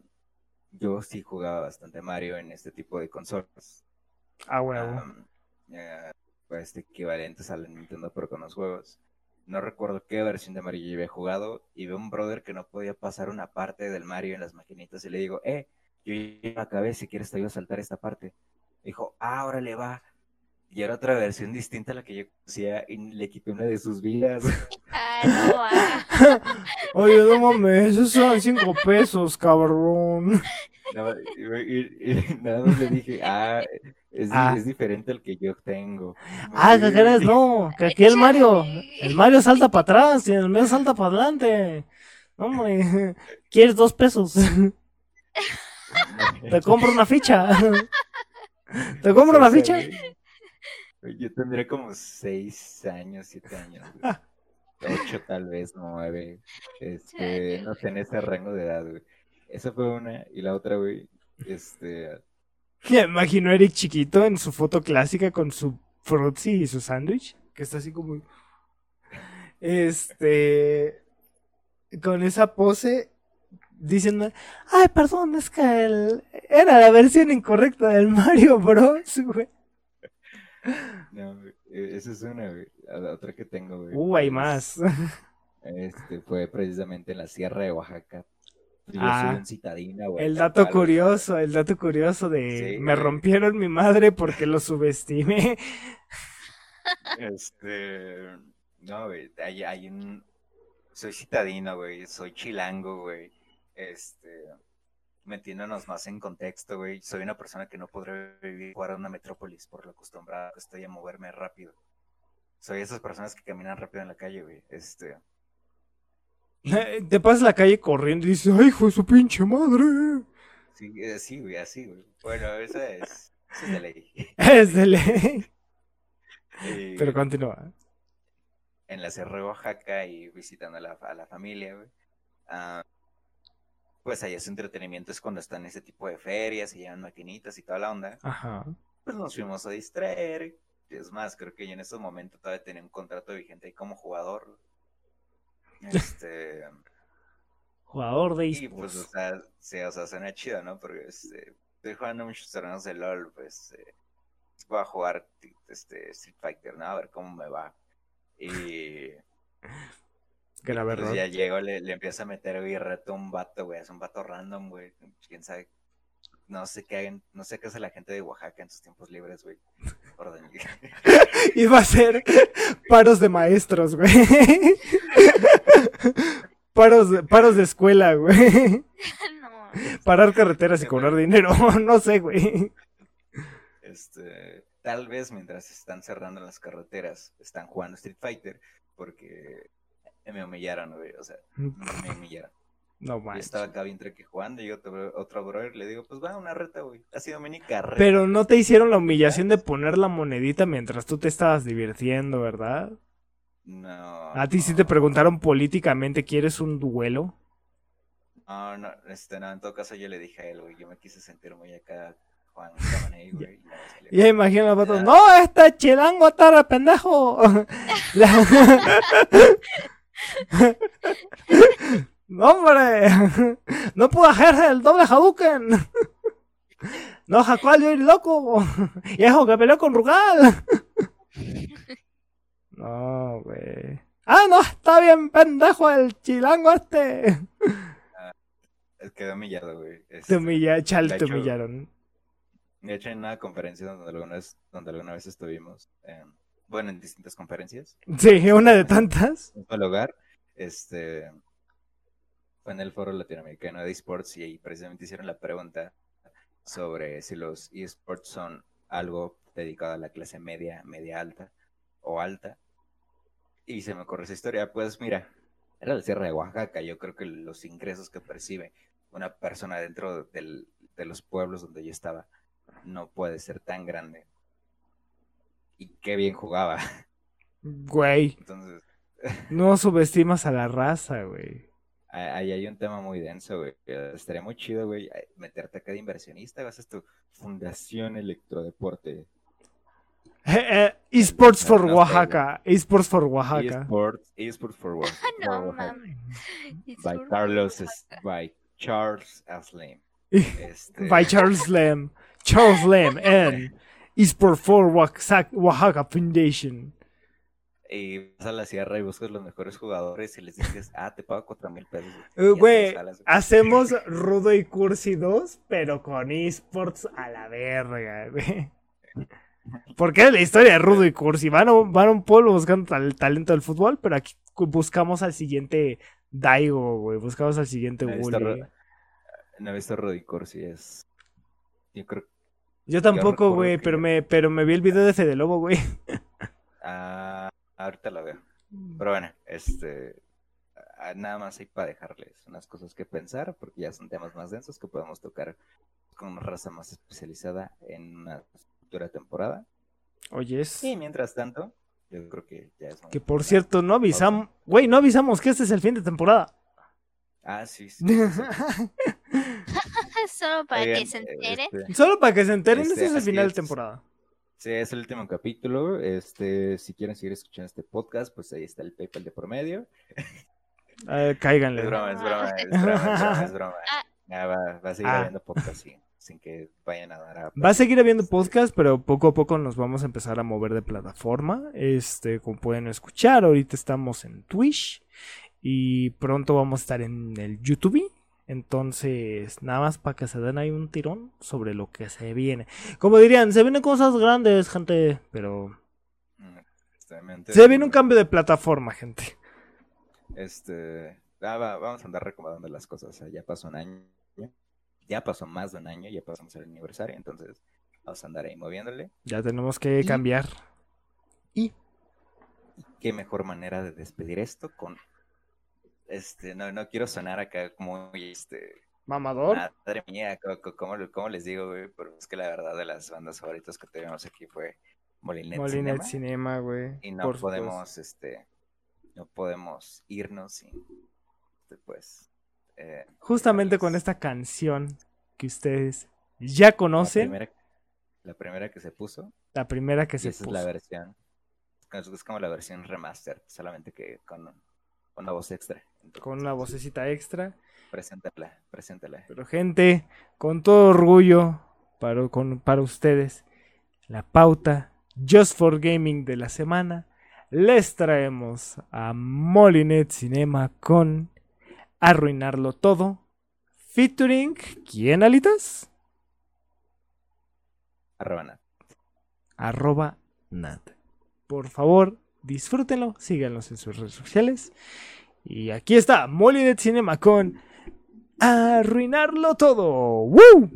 yo sí jugaba bastante Mario en este tipo de consolas. Ah, huevo. Am, eh, pues equivalentes al Nintendo, pero con los juegos. No recuerdo qué versión de Mario yo había jugado y veo un brother que no podía pasar una parte del Mario en las maquinitas y le digo, eh, yo ya acabé, si quieres te ayudo a saltar esta parte. Dijo, ah, ahora le va. Y era otra versión distinta a la que yo conocía y le quité una de sus vidas. Ay, no, ah. Oye, no mames, esos son cinco pesos, cabrón. No, y, y- y nada más le dije, ah, es, Ah. es diferente al que yo tengo. Ah. ¿qué crees? No, que aquí el Mario, el Mario salta para atrás y el Mario salta para adelante. No, hombre, ¿quieres dos pesos? Te compro una ficha. Te compro una ficha. Yo tendría como seis años, siete años. güey. Ocho tal vez, nueve. Este, no sé, en ese rango de edad, güey. Esa fue una. Y la otra, güey, este... Me imagino a Eric chiquito en su foto clásica con su frutzi y su sándwich, que está así como... Este... Con esa pose diciendo, ay, perdón, es que el- era la versión incorrecta del Mario Bros, güey. No, eh, esa es una, güey. La la otra que tengo, güey. Uh, hay más. Este, fue precisamente en la Sierra de Oaxaca. Yo Ah. soy un citadina, güey. El tal dato güey. curioso, el dato curioso de Sí, me güey. rompieron mi madre porque lo subestimé. Este, no, güey, hay, hay un, soy citadino, güey, soy chilango, güey, este, metiéndonos más en contexto, güey, soy una persona que no podrá vivir fuera de una metrópolis por lo acostumbrado que estoy a moverme rápido. Soy esas personas que caminan rápido en la calle, güey, este, Te pasas la calle corriendo y dices, ay, hijo de su pinche madre. sí, eh, sí, güey, así, güey. Bueno, esa es, esa es de ley. Es de ley. Y- Pero continúa. en la Sierra de Oaxaca y visitando a la, a la familia, güey. Ah, pues ahí su entretenimiento es cuando están en ese tipo de ferias y llevan maquinitas y toda la onda. Ajá. Pues nos fuimos a distraer. Es más, creo que yo en estos momentos todavía tenía un contrato vigente ahí como jugador. Este. Jugador de y pues, o esports. sea, sí, o sea, suena chido, ¿no? Porque este, estoy jugando muchos torneos de LOL, pues eh, voy a jugar este, Street Fighter, ¿no? A ver cómo me va. Y Grave pues error. ya llego, le, le empiezo a meter, güey, reto a un vato, güey, es un vato random, güey. Quién sabe, no sé qué hagan, no sé qué hace la gente de Oaxaca en sus tiempos libres, güey. Orden. Iba a ser paros de maestros, güey. paros, de, paros de escuela, güey. no. Parar carreteras y cobrar dinero. No sé, güey. Este, tal vez mientras están cerrando las carreteras, están jugando Street Fighter, porque me humillaron, güey, o sea, me humillaron. No Yo manches. estaba acá bien treque jugando y otro, otro brother le digo, pues va, una reta, güey. Ha sido mini carrera. Pero no te hicieron la humillación de poner la monedita mientras tú te estabas divirtiendo, ¿verdad? No. A ti sí te preguntaron políticamente, ¿quieres un duelo? No, no, este, no, en todo caso yo le dije a él, güey, yo me quise sentir muy acá, Juan Camaney, güey. y ya imagino a los vatos, no, este chilango está re pendejo. La- hombre, no puedo hacer el doble Hadouken. No, Jacual, yo loco. Y eso que peleó con Rugal. No, güey. Ah, no, está bien pendejo el chilango este. Eh, Quedó humillado, güey. Te Este, humilla, chal, te hecho, humillaron. De hecho, en una conferencia donde alguna vez, donde alguna vez estuvimos, em, bueno, en distintas conferencias, Sí, una de tantas. en un lugar, este, fue en el foro latinoamericano de esports y ahí precisamente hicieron la pregunta sobre si los esports son algo dedicado a la clase media, media alta o alta. Y se me ocurrió esa historia, pues mira, era la Sierra de Oaxaca, yo creo que los ingresos que percibe una persona dentro del- de los pueblos donde yo estaba no puede ser tan grande. Y qué bien jugaba. Güey, Entonces, no subestimas a la raza, güey. Ahí hay un tema muy denso, güey. Estaría muy chido, güey, eh, meterte acá de inversionista. Vas a tu Fundación Electrodeporte. Eh, eh, esports for Oaxaca. Esports for Oaxaca. eSports, eSports for Work. No mames. By Carlos, by Charles Slim. Este, By Charles Lamb. Charles Lamb and Esports for Oaxaca, Foundation. Y vas a la sierra y buscas los mejores jugadores y les dices, ah, te pago cuatro mil pesos. Eh, Y Güey, hacemos Rudo y Cursi 2, pero con esports a la verga, güey. Porque es la historia de Rudo y Cursi. Van a, un- van a un pueblo buscando tal- talento del fútbol, pero aquí buscamos al siguiente Daigo, güey. Buscamos al siguiente Wooly. No he visto Rudy Corsi, es... Yo creo Yo tampoco, güey, que- pero me, pero me vi el video de Fede Lobo, güey. Ah, ahorita lo veo. Pero bueno, este. ah, Nada más hay para dejarles unas cosas que pensar, porque ya son temas más densos que podemos tocar con una raza más especializada en una futura temporada. Oyes. Y mientras tanto, yo creo que ya es. Que por cierto, no avisamos. Güey, no avisamos que este es el fin de temporada. Ah, sí, sí. sí, sí. Solo para Oigan, que se entere. este, Solo para que se enteren, Este, este es el final de es. temporada. Sí, es el último capítulo. Este, si quieren seguir escuchando este podcast, pues ahí está el PayPal de por medio. Eh, cáiganle. Es broma, es broma, es broma, es broma, es broma. Ah. Ya va, va a seguir Ah. habiendo podcast sin, sin que vayan a dar a... Va a seguir habiendo podcast, pero poco a poco nos vamos a empezar a mover de plataforma. Este, como pueden escuchar, ahorita estamos en Twitch y pronto vamos a estar en el YouTube. Entonces, nada más para que se den ahí un tirón sobre lo que se viene. Como dirían, se vienen cosas grandes, gente, pero Justamente, se viene un cambio de plataforma, gente. Este, ah, va- vamos a andar recomendando las cosas. o sea, ya pasó un año, ya pasó más de un año, ya pasamos el aniversario, entonces vamos a andar ahí moviéndole. Ya tenemos que Y- cambiar. Y qué mejor manera de despedir esto con, este, no, no quiero sonar acá como este. Mamador. Madre mía, ¿cómo, cómo les digo, güey? Pero es que la verdad de las bandas favoritas que tuvimos aquí fue Molinet, Molinet Cinema. Cinema güey. Y no podemos, este, no podemos irnos sin, este, pues. Eh, Justamente con esta canción que ustedes ya conocen. La primera, que se puso. La primera que se esa puso. Es la versión. Es como la versión remaster, solamente que con una voz extra con una vocecita extra. Preséntala, preséntala. Pero gente, con todo orgullo, para, con, para ustedes, la pauta Just for Gaming de la semana, les traemos a Molinet Cinema con Arruinarlo Todo, featuring, ¿quién alitas? Arroba Nat. Arroba Nat. Por favor, disfrútenlo, síganlos en sus redes sociales. Y aquí está, Molly de Cinema con Arruinarlo Todo. ¡Woo!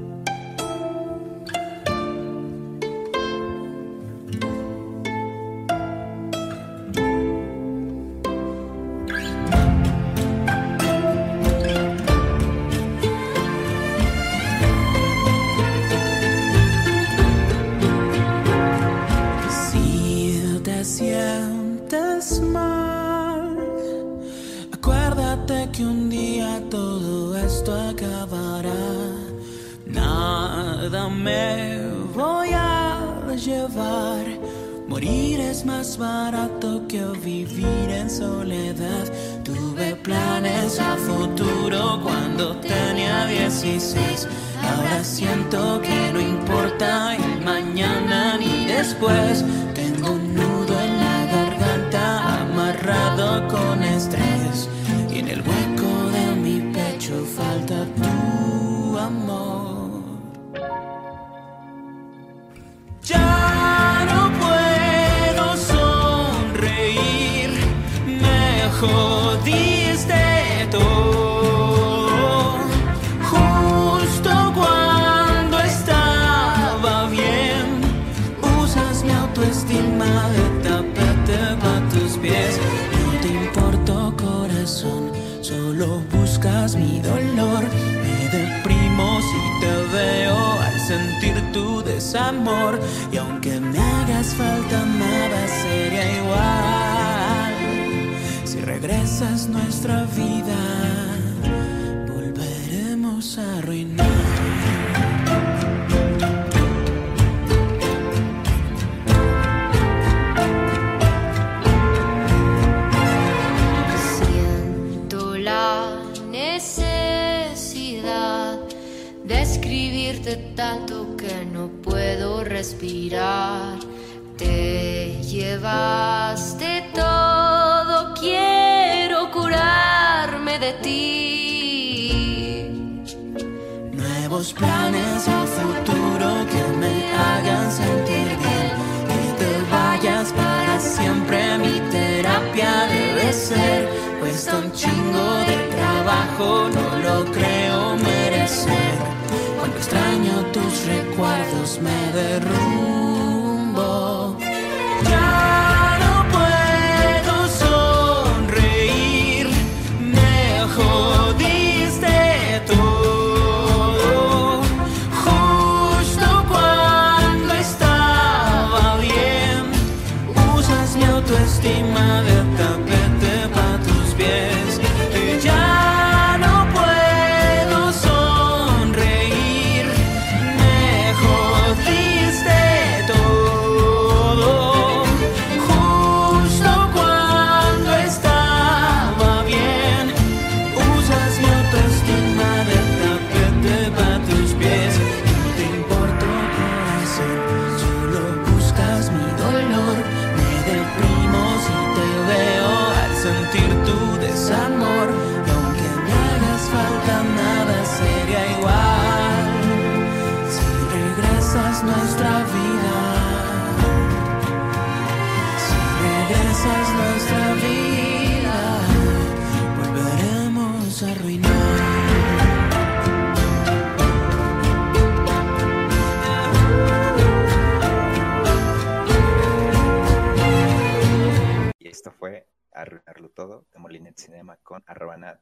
Cinema con arroba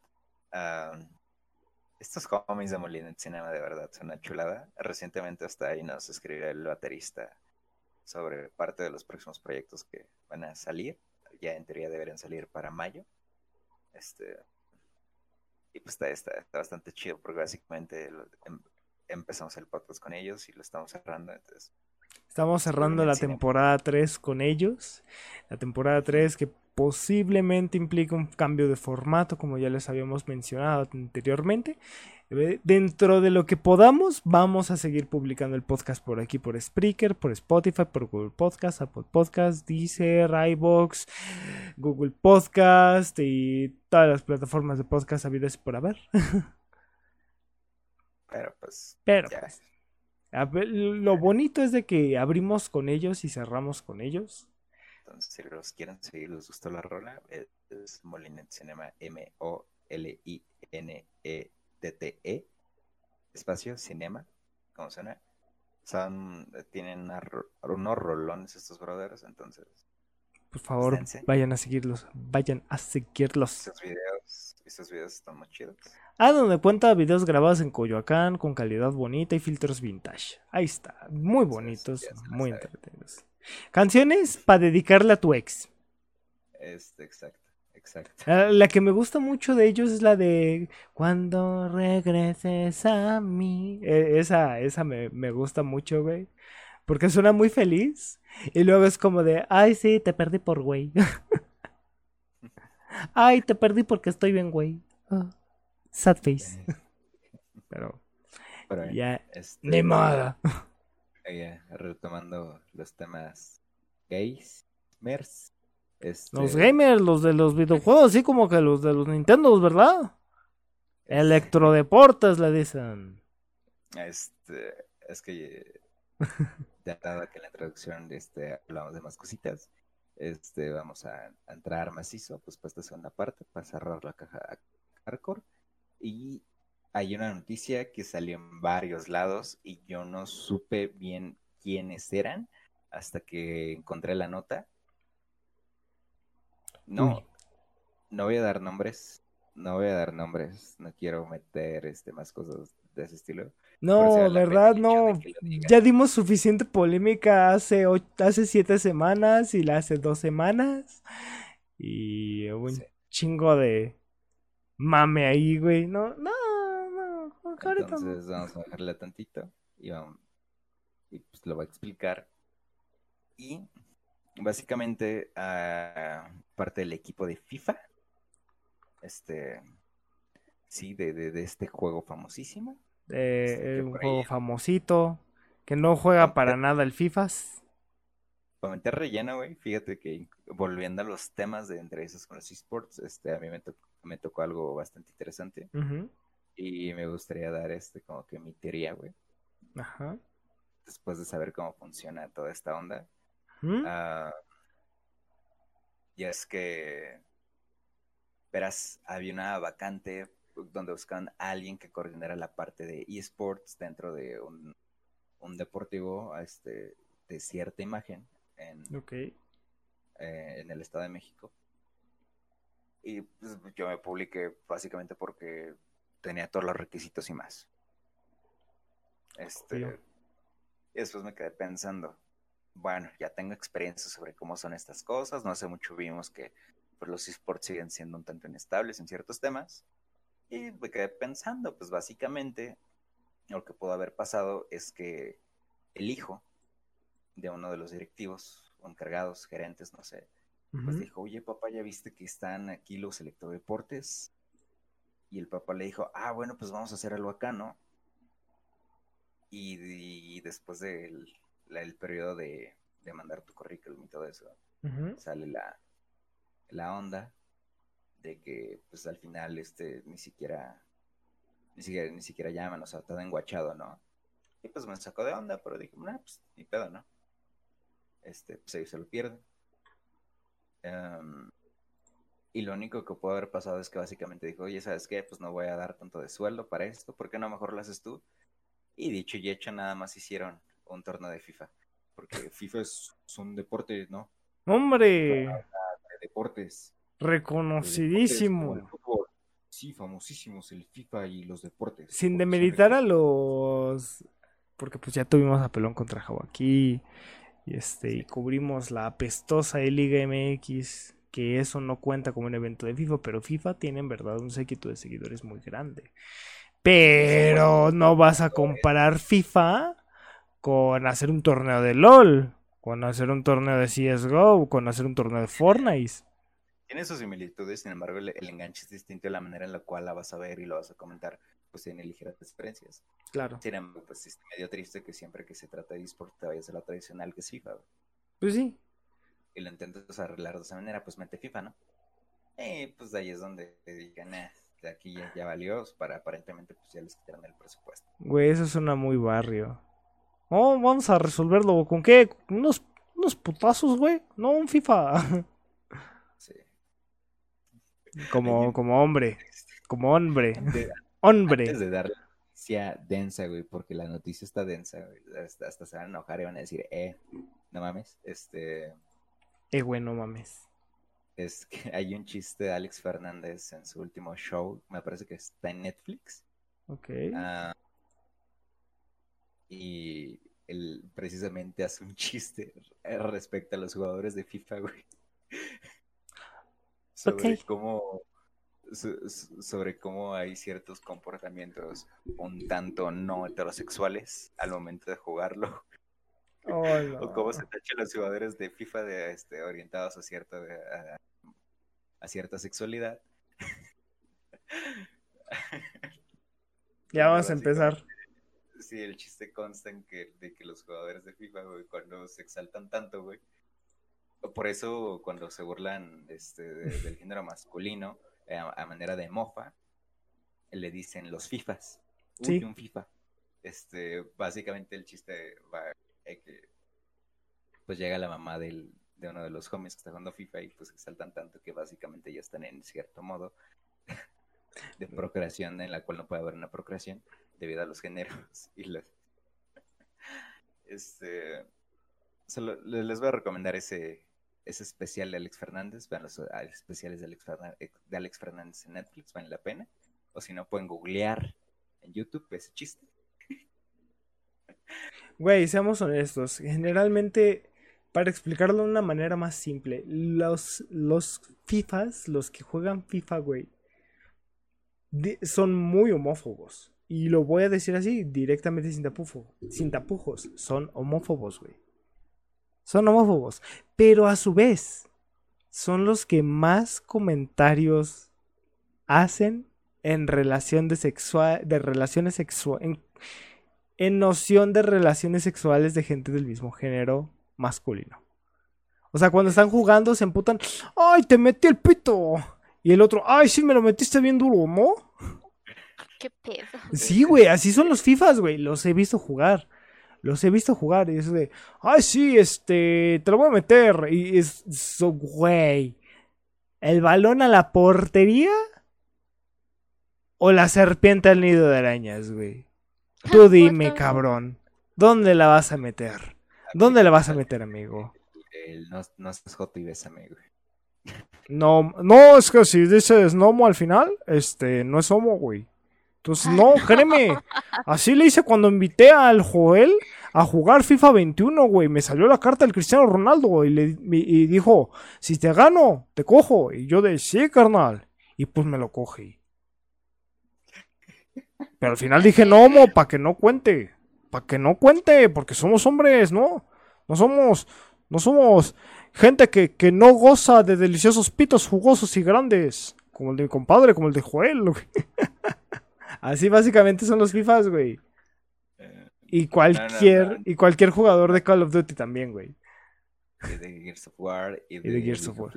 estos homies de Molinet Cinema de verdad son una chulada. Recientemente hasta ahí nos escribió el baterista sobre parte de los próximos proyectos que van a salir. Ya en teoría deberían salir para mayo. Este, y pues está, está, está bastante chido porque básicamente em, empezamos el podcast con ellos y lo estamos cerrando. Entonces, Estamos pues, cerrando la temporada 3 con ellos. La temporada 3 que posiblemente implica un cambio de formato, como ya les habíamos mencionado anteriormente. Eh, Dentro de lo que podamos, vamos a seguir publicando el podcast por aquí, por Spreaker, por Spotify, por Google Podcast, Apple Podcast, Deezer, iBox, Google Podcast y todas las plataformas de podcast habidas por haber. pero pues Pero ya. pues, ver, lo bonito es de que abrimos con ellos y cerramos con ellos. Entonces, si los quieren seguir, les gustó la rola, es, es Molinet Cinema, M-O-L-I-N-E-T-T-E, E, espacio, cinema, como suena. Son, tienen una unos rolones estos brothers, entonces, Por favor, vayan a seguirlos. Vayan a seguirlos. estos videos, estos videos están muy chidos. Ah, donde cuenta videos grabados en Coyoacán con calidad bonita y filtros vintage. Ahí está. Muy bonitos, muy entretenidos. Canciones para dedicarle a tu ex. Este, exacto, exacto. La que me gusta mucho de ellos es la de Cuando regreses a mí. Eh, esa esa me, me gusta mucho, güey. Porque suena muy feliz. Y luego es como de, ay, sí, te perdí por güey. ay, te perdí porque estoy bien, güey. Ah, sad face. Pero Pero, ya, este, ni modo. Eh, retomando los temas gays, mers. Este, Los gamers, los de los videojuegos, así como que los de los Nintendos, ¿verdad? Electrodeportes le dicen. Este, es que ya dado que en la introducción de este hablamos de más cositas, este vamos a, a entrar macizo, pues para esta segunda parte, para cerrar la caja hardcore. Y hay una noticia que salió en varios lados y yo no supe bien quiénes eran hasta que encontré la nota. No, Uy. no voy a dar nombres, no voy a dar nombres, no quiero meter este más cosas de ese estilo. No, ¿verdad? No. Ya dimos suficiente polémica hace, och- hace siete semanas y la hace dos semanas. Y un Sí. chingo de mame ahí, güey. No, no, Entonces vamos a bajarle tantito y, vamos, y pues lo voy a explicar. Y básicamente a parte del equipo de FIFA, este, sí, de, de, de este juego famosísimo. Este, un juego ahí- famosito. Que no juega para nada el FIFAs. Para meter relleno, güey, fíjate que volviendo a los temas de entre esos con los esports, este, a mí me, to- me tocó algo bastante interesante y me gustaría dar este como que mi teoría, güey, Ajá. después de saber cómo funciona toda esta onda. Ah, y es que, verás, había una vacante donde buscaban a alguien que coordinara la parte de esports dentro de un, un deportivo este, de cierta imagen en, Ok. eh, en el Estado de México. Y pues, yo me publiqué básicamente porque tenía todos los requisitos y más. Este, Obvio. y después me quedé pensando, bueno, ya tengo experiencia sobre cómo son estas cosas, no hace mucho vimos que pues, los esports siguen siendo un tanto inestables en ciertos temas. Y me quedé pensando, pues básicamente lo que pudo haber pasado es que el hijo de uno de los directivos o encargados, gerentes, no sé, pues dijo, oye papá, ¿ya viste que están aquí los electrodeportes? Y el papá le dijo, ah, bueno, pues vamos a hacer algo acá, ¿no? Y, y después del la- el periodo de, de mandar tu currículum y todo eso, sale la, la onda de que pues al final este ni siquiera ni siquiera ni siquiera llaman, o sea, todo enguachado, ¿no? Y pues me sacó de onda, pero dije, nah, pues ni pedo, ¿no? Este, pues ellos se lo pierden. Em, y lo único que puede haber pasado es que básicamente dijo, oye, ¿sabes qué? Pues no voy a dar tanto de sueldo para esto, ¿por qué no mejor lo haces tú? Y dicho y hecho, nada más hicieron un torneo de FIFA. Porque FIFA es, es un deporte, ¿no? Hombre, De deportes. reconocidísimo. Sí, famosísimos el FIFA y los deportes. Sin demeritar a los. Porque pues ya tuvimos a Pelón contra Jao aquí. Y este, y cubrimos la apestosa Liga MX. Que eso no cuenta como un evento de FIFA, pero FIFA tiene en verdad un séquito de seguidores muy grande. Pero no vas a comparar FIFA con hacer un torneo de LOL, con hacer un torneo de CSGO, con hacer un torneo de Fortnite. Tiene sus similitudes, sin embargo, el, el enganche es distinto de la manera en la cual la vas a ver y lo vas a comentar, pues tiene ligeras diferencias. Claro. Sin embargo, pues es medio triste que siempre que se trata de esports te vayas a la tradicional que es FIFA. Pues sí. Y lo intentas arreglar de esa manera, pues mete FIFA, ¿no? Y pues ahí es donde te digan, "Nah, de aquí ya, ya valió, para aparentemente pues ya les quitaron el presupuesto. Güey, eso suena muy barrio. Oh, vamos a resolverlo. ¿Con qué? Unos, unos putazos, güey. No, un FIFA. Sí. Como, como hombre. Como hombre. Hombre. antes de dar la noticia densa, güey, porque la noticia está densa, güey. Hasta, hasta se van a enojar y van a decir, eh, no mames, este, Eh, güey, no mames. es que hay un chiste de Alex Fernández en su último show, me parece que está en Netflix. Ok. Ah, y él precisamente hace un chiste respecto a los jugadores de FIFA, güey. Sobre cómo so- so- sobre cómo hay ciertos comportamientos un tanto no heterosexuales al momento de jugarlo. Oh, no. O cómo se tachan los jugadores de FIFA de este orientados a cierta a, a cierta sexualidad. Ya vamos a empezar. Sí, el chiste consta en que, de que los jugadores de FIFA, güey, cuando se exaltan tanto, güey. Por eso, cuando se burlan este, de- del género masculino, eh, a, manera de mofa, le dicen los FIFAs. Uy, Sí. un FIFA. Este, básicamente el chiste va que pues llega la mamá del, de uno de los homies que está jugando FIFA y pues exaltan tanto que básicamente ya están en cierto modo de procreación en la cual no puede haber una procreación debido a los géneros y los este solo le- les voy a recomendar ese ese especial de Alex Fernández vean los ah, especiales de Alex, Fernan- de Alex Fernández en Netflix vale la pena. O si no pueden googlear en YouTube ese chiste Güey, seamos honestos. Generalmente, para explicarlo de una manera más simple, los, los FIFAs, los que juegan FIFA, güey, son muy homófobos. Y lo voy a decir así, directamente sin tapujos. Sin tapujos. Son homófobos, güey. Son homófobos. Pero a su vez, son los que más comentarios hacen en relación de sexual, de relaciones sexuales, en noción de relaciones sexuales de gente del mismo género masculino. O sea, cuando están jugando se emputan, ¡ay, te metí el pito! Y el otro, ¡ay, sí, me lo metiste bien duro, ¿no? ¿Qué pedo? Sí, güey, así son los FIFAs, güey. Los he visto jugar. Los he visto jugar. Y es de, ¡ay, sí, este, te lo voy a meter! Y es, so, güey. ¿El balón a la portería? ¿O la serpiente al nido de arañas, güey? Tú dime, cabrón. ¿Dónde la vas a meter? ¿Dónde la vas a meter, amigo? El no, no estás joto y bésame, güey. No, no, es que si dices Nomo al final, este, no es homo, güey. Entonces, no, créeme. Así le hice cuando invité al Joel a jugar FIFA 21, güey. Me salió la carta del Cristiano Ronaldo y, le, y y dijo, si te gano, te cojo. Y yo de, sí, carnal. Y pues me lo coge. Pero al final dije, no, homo, para que no cuente. Para que no cuente, porque somos hombres, ¿no? No somos, no somos gente que, que no goza de deliciosos pitos jugosos y grandes. Como el de mi compadre, como el de Joel, güey. Así básicamente son los FIFAs, güey. Eh, Y cualquier, no. y cualquier jugador de Call of Duty también, güey. y de Gears of War y de, de Gears of War.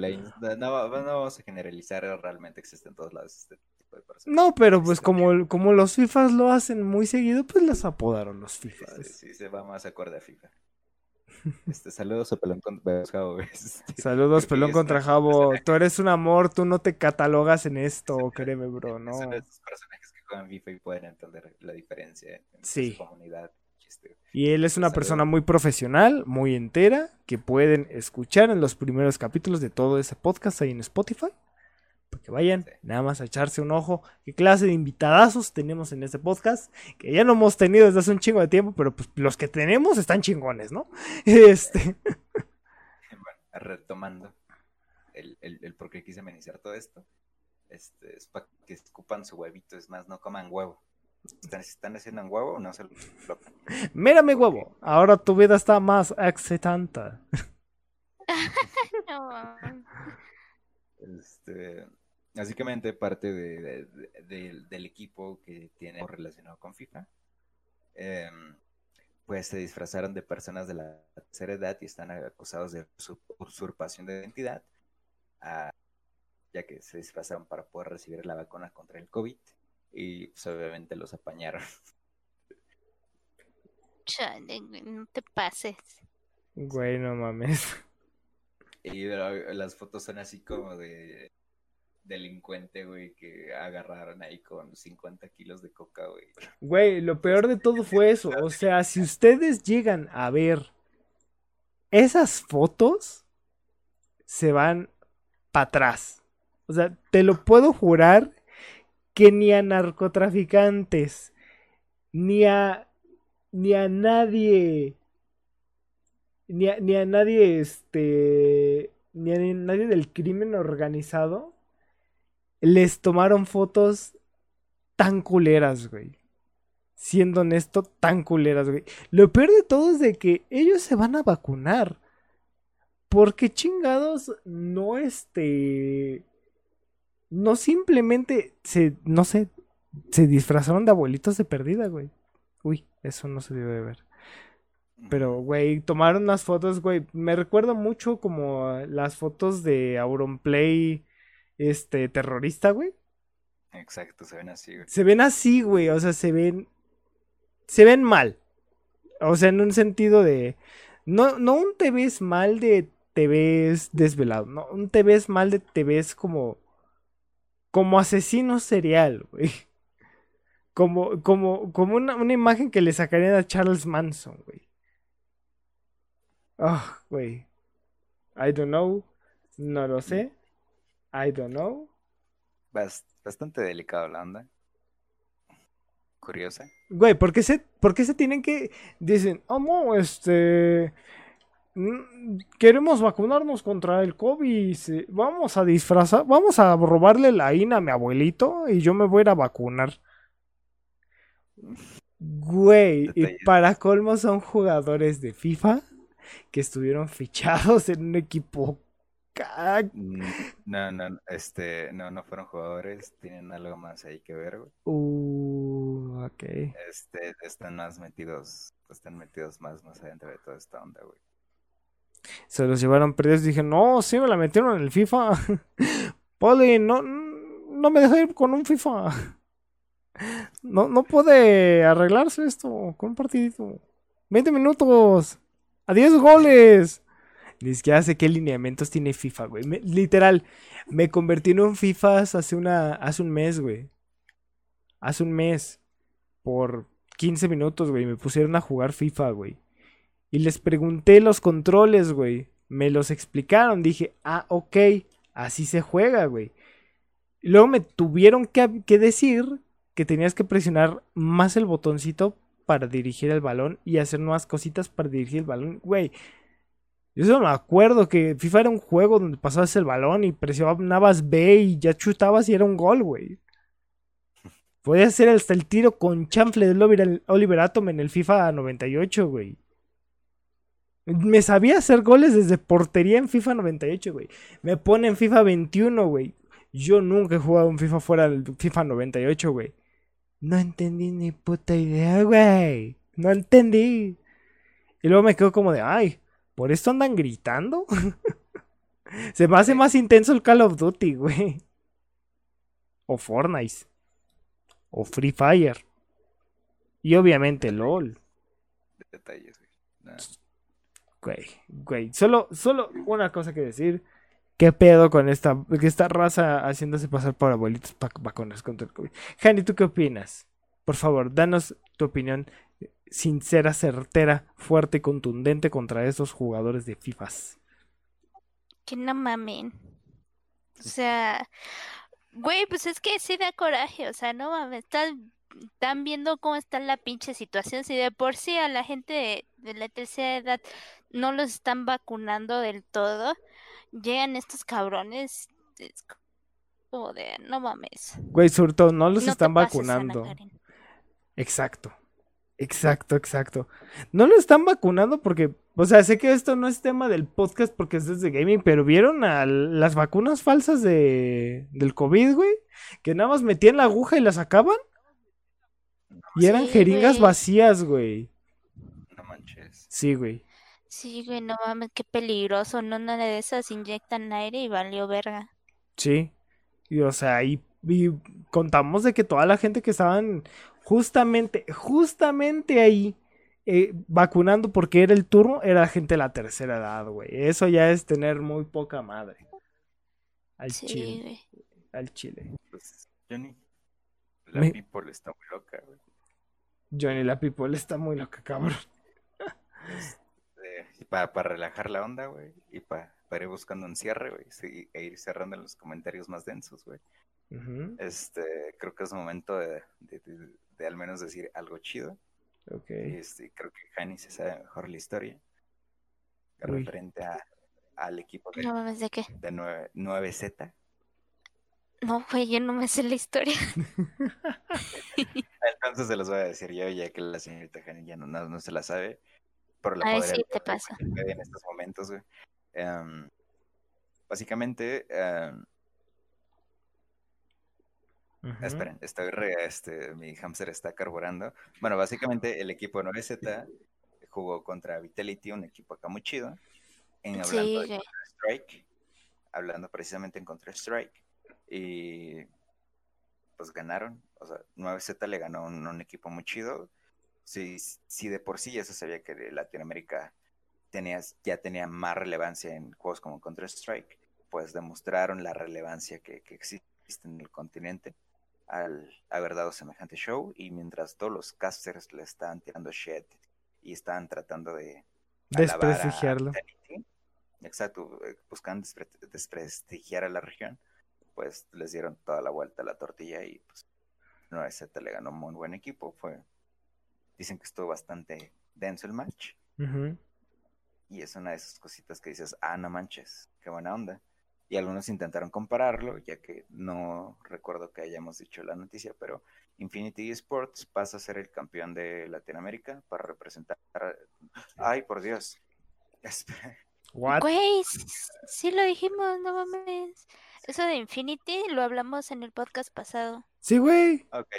No, vamos a generalizar, realmente existen en todos lados este de personas. No, pero pues Este, como, como los FIFAs lo hacen muy seguido, pues les apodaron los Sí, sí, FIFAs. sí, se va más acorde a FIFA. Este, saludos a Pelón contra Javo, este, Saludos, pelón contra una- Jabo. Tú eres un amor, tú no te catalogas en esto, créeme, bro, una- no. esos personajes que juegan FIFA y pueden entender la diferencia entre Sí. su comunidad. Chiste. Y él es una Saludos. persona muy profesional, muy entera, que pueden escuchar en los primeros capítulos de todo ese podcast ahí en Spotify. Que vayan Sí. nada más a echarse un ojo. ¿Qué clase de invitadazos tenemos en este podcast? Que ya no hemos tenido desde hace un chingo de tiempo, pero pues los que tenemos están chingones, ¿no? Este. Bueno, retomando. el, el, el por qué quise iniciar todo esto. Este, es para que escupan su huevito, es más, no coman huevo. Están, si están haciendo un huevo, no se lo lo- Mírame, huevo. Ahora tu vida está más excitante. No, Este, básicamente parte de, de- de- del- equipo que tiene relacionado con FIFA, em, pues se disfrazaron de personas de la tercera edad y están acusados de usurp- usurpación de identidad, ah, ya que se disfrazaron para poder recibir la vacuna contra el COVID y pues, obviamente los apañaron. chale, no te pases. Güey, no mames. Y las fotos son así como de delincuente, güey, que agarraron ahí con 50 kilos de coca, güey. Güey, lo peor de todo fue eso. O sea, si ustedes llegan a ver esas fotos, se van para atrás. O sea, te lo puedo jurar que ni a narcotraficantes, ni a, ni a nadie, ni a, ni a nadie, este, ni a nadie del crimen organizado, les tomaron fotos tan culeras, güey. Siendo honesto, tan culeras, güey. Lo peor de todo es de que ellos se van a vacunar. Porque chingados no este no simplemente se no sé, se disfrazaron de abuelitos de perdida, güey. Uy, eso no se debe de ver. Pero, güey, tomaron unas fotos, güey. Me recuerda mucho como las fotos de Auronplay, este, terrorista, güey. Exacto, se ven así, güey. Se ven así, güey. O sea, se ven. Se ven mal. O sea, en un sentido de. No, no un te ves mal de te ves desvelado. No, un te ves mal de te ves como. Como asesino serial, güey. Como, como, como una, una imagen que le sacarían a Charles Manson, güey. Ah, güey. I don't know. No lo sé. I don't know. Bas- bastante delicado la onda. Curiosa. Güey, ¿por qué se, por qué se tienen que... Dicen, oh, no, este... Queremos vacunarnos contra el COVID. Vamos a disfrazar, vamos a robarle la INA a mi abuelito y yo me voy a ir a vacunar. Güey, y para colmo son jugadores de FIFA que estuvieron fichados en un equipo. Ca- Mm, No, no, este, no, no fueron jugadores, tienen algo más ahí que ver, güey. Uh, ok. Este, están más metidos, están metidos más, más adentro de toda esta onda, güey. Se los llevaron perdidos dije, no, sí me la metieron en el FIFA. Poli, no, no me dejé ir con un FIFA. No, no puede arreglarse esto con un partidito. 20 minutos. A 10 goles. Ni siquiera sé qué lineamientos tiene FIFA, güey. Literal, me convertí en un FIFA hace, una, hace un mes, güey. Hace un mes. Por 15 minutos, güey. Me pusieron a jugar FIFA, güey. Y les pregunté los controles, güey. Me los explicaron. Dije, ah, ok, así se juega, güey. Luego me tuvieron que, que decir que tenías que presionar más el botoncito para dirigir el balón y hacer nuevas cositas para dirigir el balón. Güey, yo solo me acuerdo que FIFA era un juego donde pasabas el balón y presionabas B y ya chutabas y era un gol, güey. Podías hacer hasta el tiro con chanfle Oliver, Oliver Atom en el FIFA 98, güey. Me sabía hacer goles desde portería en FIFA 98, güey. Me pone en FIFA 21, güey. Yo nunca he jugado un FIFA fuera del FIFA 98, güey. No entendí ni puta idea, güey. No entendí. Y luego me quedo como de, ay, ¿por esto andan gritando? Se me hace más intenso el Call of Duty, güey. O Fortnite. O Free Fire. Y obviamente LOL. Detalles, güey. Nah. Güey, güey. Solo, solo una cosa que decir. ¿Qué pedo con esta, esta raza haciéndose pasar por abuelitos para vacunas contra el COVID? Jani, ¿tú qué opinas? Por favor, danos tu opinión sincera, certera, fuerte y contundente contra estos jugadores de FIFAs. Que no mamen. O sea, güey, pues es que sí da coraje, o sea, no mames, están, están viendo cómo está la pinche situación, si de por sí a la gente de, de la tercera edad no los están vacunando del todo, llegan estos cabrones. Es como de, no mames. Güey, sobre todo, no los no están vacunando. Exacto. Exacto, exacto. No lo están vacunando porque, o sea, sé que esto no es tema del podcast porque es desde gaming, pero ¿vieron a las vacunas falsas de, del COVID, güey? Que nada más metían la aguja y la sacaban. Y eran Sí, jeringas güey. vacías, güey. No manches. Sí, güey. Sí, güey, no mames, qué peligroso. No, nada de esas inyectan aire y valió verga. Sí. Y, o sea, y, y contamos de que toda la gente que estaban justamente, justamente ahí eh, vacunando porque era el turno, era gente de la tercera edad, güey. Eso ya es tener muy poca madre. Al Sí, chile, güey. al chile. Pues, Johnny. La Me- people está muy loca, güey. Johnny la people está muy loca, cabrón. Eh, y para, para relajar la onda, güey. Y para, para ir buscando un cierre, güey. sí, e ir cerrando en los comentarios más densos, güey. Este, creo que es momento de, de- de- de al menos decir algo chido. Ok. Este, creo que Hani se sabe mejor la historia. Uy. Referente a, al equipo de, No mames, ¿de qué? de 9, 9Z. No, güey, yo no me sé la historia. Entonces se los voy a decir yo, ya que la señorita Hani ya no, no, no se la sabe. Pero la sí, te leer pasa. en estos momentos, güey. Em, básicamente, esperen, estoy re, este, mi hamster está carburando. Bueno, básicamente el equipo 9Z jugó contra Vitality, un equipo acá muy chido. En hablando Sí, de. Strike, hablando precisamente en Counter Strike. Y pues ganaron. O sea, 9Z le ganó un, un equipo muy chido. Si, si de por sí ya se sabía que de Latinoamérica tenías, ya tenía más relevancia en juegos como Counter Strike, pues demostraron la relevancia que, que existe en el continente al haber dado semejante show. Y mientras todos los casters le estaban tirando shit y estaban tratando de Desprestigiarlo. Exacto, eh, buscan despre- desprestigiar a la región, pues les dieron toda la vuelta a la tortilla y pues 9Z le ganó un muy buen equipo. Fue, dicen que estuvo bastante denso el match y es una de esas cositas que dices, ah, no manches, qué buena onda. Y algunos intentaron compararlo, ya que no recuerdo que hayamos dicho la noticia, pero Infinity Esports pasa a ser el campeón de Latinoamérica para representar. Ay, por Dios. What? Güey, sí lo dijimos, no mames. Eso de Infinity lo hablamos en el podcast pasado. Sí, güey. Ok,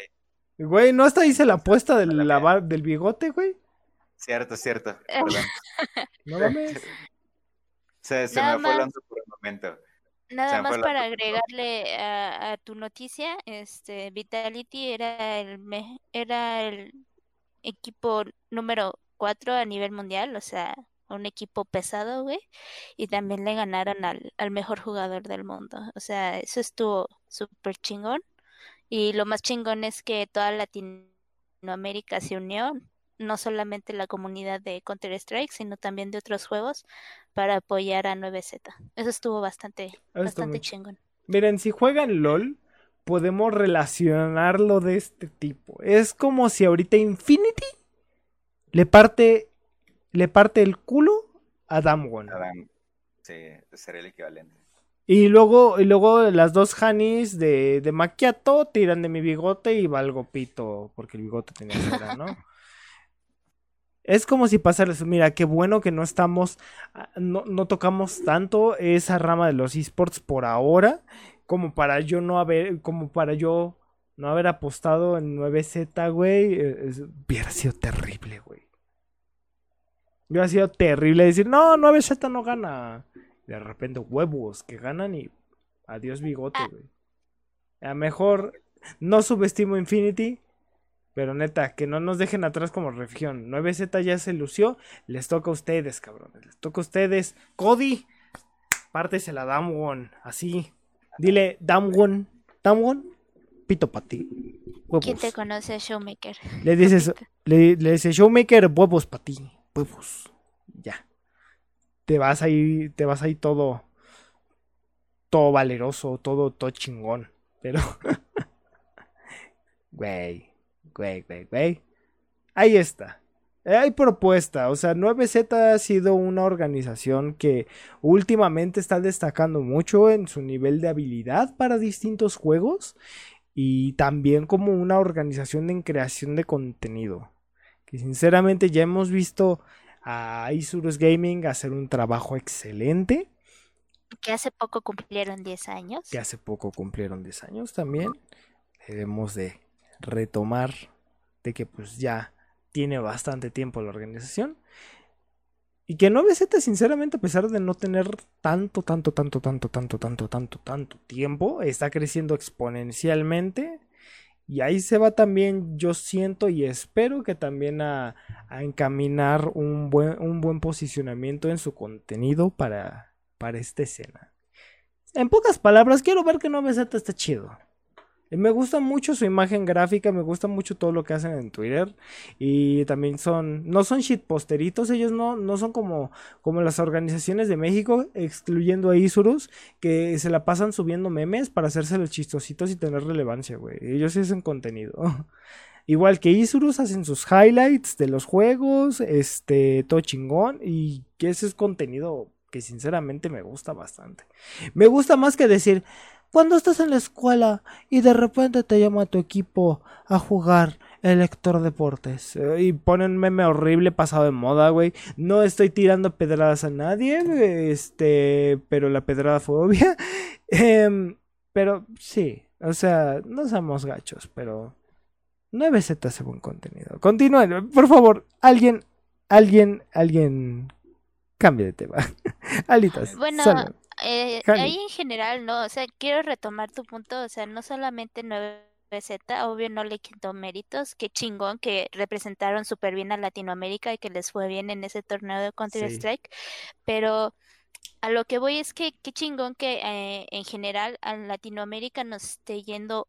Güey, ¿no hasta hice la apuesta del, la del bigote, güey? cierto, cierto. Perdón. No mames. Se, se me fue onda por un momento. Nada más para agregarle a, a tu noticia, este Vitality era el me- era el equipo número 4 a nivel mundial, o sea, un equipo pesado, güey, y también le ganaron al, al mejor jugador del mundo. O sea, eso estuvo súper chingón. Y lo más chingón es que toda Latinoamérica se unió, no solamente la comunidad de Counter-Strike, sino también de otros juegos, para apoyar a 9Z. Eso estuvo bastante, bastante chingón. Miren, si juegan LOL, podemos relacionarlo de este tipo. Es como si ahorita Infinity le parte, le parte el culo a Damwon. Adam, sí, sería el equivalente. Y luego, y luego las dos Hanis de, de Macchiato tiran de mi bigote y valgo pito, porque el bigote tenía cera, ¿no? Es como si pasarles, mira, qué bueno que no estamos, ah, no, no tocamos tanto esa rama de los esports por ahora, como para yo no haber, como para yo no haber apostado en 9Z, güey, eh, es- hubiera sido terrible, güey. Hubiera sido terrible decir, no, 9Z no gana. De repente, huevos que ganan y adiós bigote, güey. A mejor no subestimo Infinity, pero neta, que no nos dejen atrás como región. 9Z ya se lució, les toca a ustedes, cabrones. Les toca a ustedes. Cody, pártese la Damwon, así. Dile, Damwon, Damwon, pito para ti. Huevos. ¿Quién te conoce Showmaker? Le dices, le, le dice Showmaker, huevos para ti, huevos. Ya. Te vas ahí, te vas ahí todo, todo valeroso, todo, todo chingón. Pero, güey, güey, güey, güey. Ahí está. Hay propuesta, o sea, 9Z ha sido una organización que últimamente está destacando mucho en su nivel de habilidad para distintos juegos y también como una organización en creación de contenido. Que sinceramente ya hemos visto a Isurus Gaming hacer un trabajo excelente, Que hace poco cumplieron 10 años. que hace poco cumplieron 10 años también. Debemos de retomar de que pues ya tiene bastante tiempo la organización. Y que 9Z, sinceramente, a pesar de no tener tanto, tanto, tanto, tanto, tanto, tanto, tanto, tanto tiempo, está creciendo exponencialmente. Y ahí se va también, yo siento y espero que también a, a encaminar un buen, un buen posicionamiento en su contenido para, para esta escena. En pocas palabras, quiero ver que 9Z está chido. Y Me gusta mucho su imagen gráfica, me gusta mucho todo lo que hacen en Twitter. Y también son, no son shitposteritos, ellos no, no son como, como las organizaciones de México, excluyendo a Isurus, que se la pasan subiendo memes para hacerse los chistositos y tener relevancia, güey. Ellos hacen contenido. Igual que Isurus hacen sus highlights de los juegos, este, todo chingón, y que ese es contenido que sinceramente me gusta bastante. Me gusta más que decir, cuando estás en la escuela y de repente te llama tu equipo a jugar el Héctor Deportes eh, y ponen un meme horrible pasado de moda, güey. No estoy tirando pedradas a nadie, este, pero la pedrada fue obvia. Em, pero sí, o sea, no somos gachos, pero 9Z hace buen contenido. Continúen, por favor, alguien, alguien, alguien cambie de tema. Alitas, Bueno, salud. Eh, ahí en general, no, o sea, quiero retomar tu punto, o sea, no solamente 9Z, obvio no le quitó méritos, qué chingón que representaron súper bien a Latinoamérica y que les fue bien en ese torneo de Counter-Strike, pero a lo que voy es que qué chingón que eh, en general a Latinoamérica nos esté yendo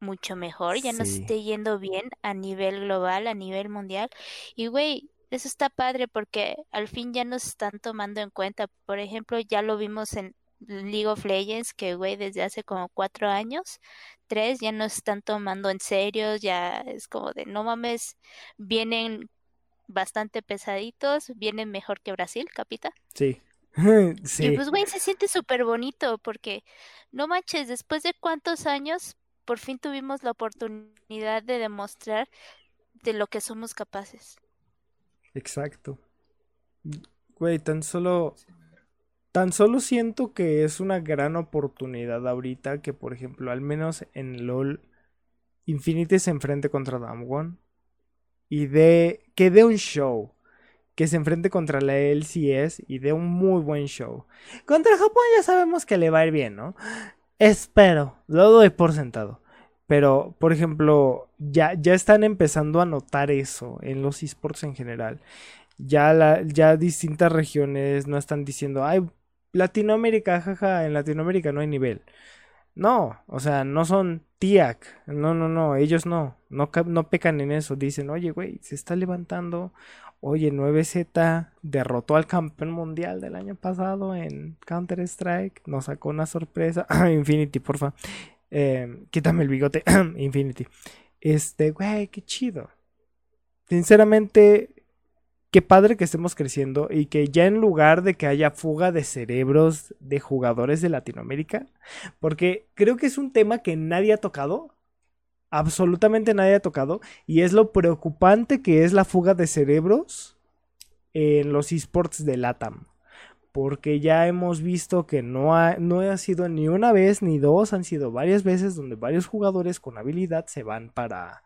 mucho mejor, ya nos esté yendo bien a nivel global, a nivel mundial, y güey, eso está padre porque al fin ya nos están tomando en cuenta. Por ejemplo, ya lo vimos en League of Legends, que güey, desde hace como cuatro años, tres, ya nos están tomando en serio, ya es como de no mames, vienen bastante pesaditos, vienen mejor que Brasil, capita. Sí. Y sí. pues güey, se siente súper bonito porque no manches, después de cuántos años, por fin tuvimos la oportunidad de demostrar de lo que somos capaces. Exacto. Güey, tan solo. Tan solo siento que es una gran oportunidad ahorita que, por ejemplo, al menos en LOL, Infinity se enfrente contra Damwon. Y de. que dé un show. Que se enfrente contra la LCS y dé un muy buen show. Contra Japón ya sabemos que le va a ir bien, ¿no? Espero, lo doy por sentado. Pero, por ejemplo, ya, ya están empezando a notar eso en los esports en general. Ya, la, ya distintas regiones no están diciendo, ay, Latinoamérica, jaja, en Latinoamérica no hay nivel. No, o sea, no son TIAC. No, no, no, ellos no. No, no pecan en eso. Dicen, oye, güey, se está levantando. Oye, 9Z derrotó al campeón mundial del año pasado en Counter-Strike. Nos sacó una sorpresa. Infinity, porfa. Eh, quítame el bigote. Infinity. Este, güey, qué chido. Sinceramente, qué padre que estemos creciendo y que ya en lugar de que haya fuga de cerebros de jugadores de Latinoamérica, porque creo que es un tema que nadie ha tocado, absolutamente nadie ha tocado, y es lo preocupante que es la fuga de cerebros en los esports de LATAM. Porque ya hemos visto que no ha, no ha sido ni una vez ni dos, han sido varias veces donde varios jugadores con habilidad se van para,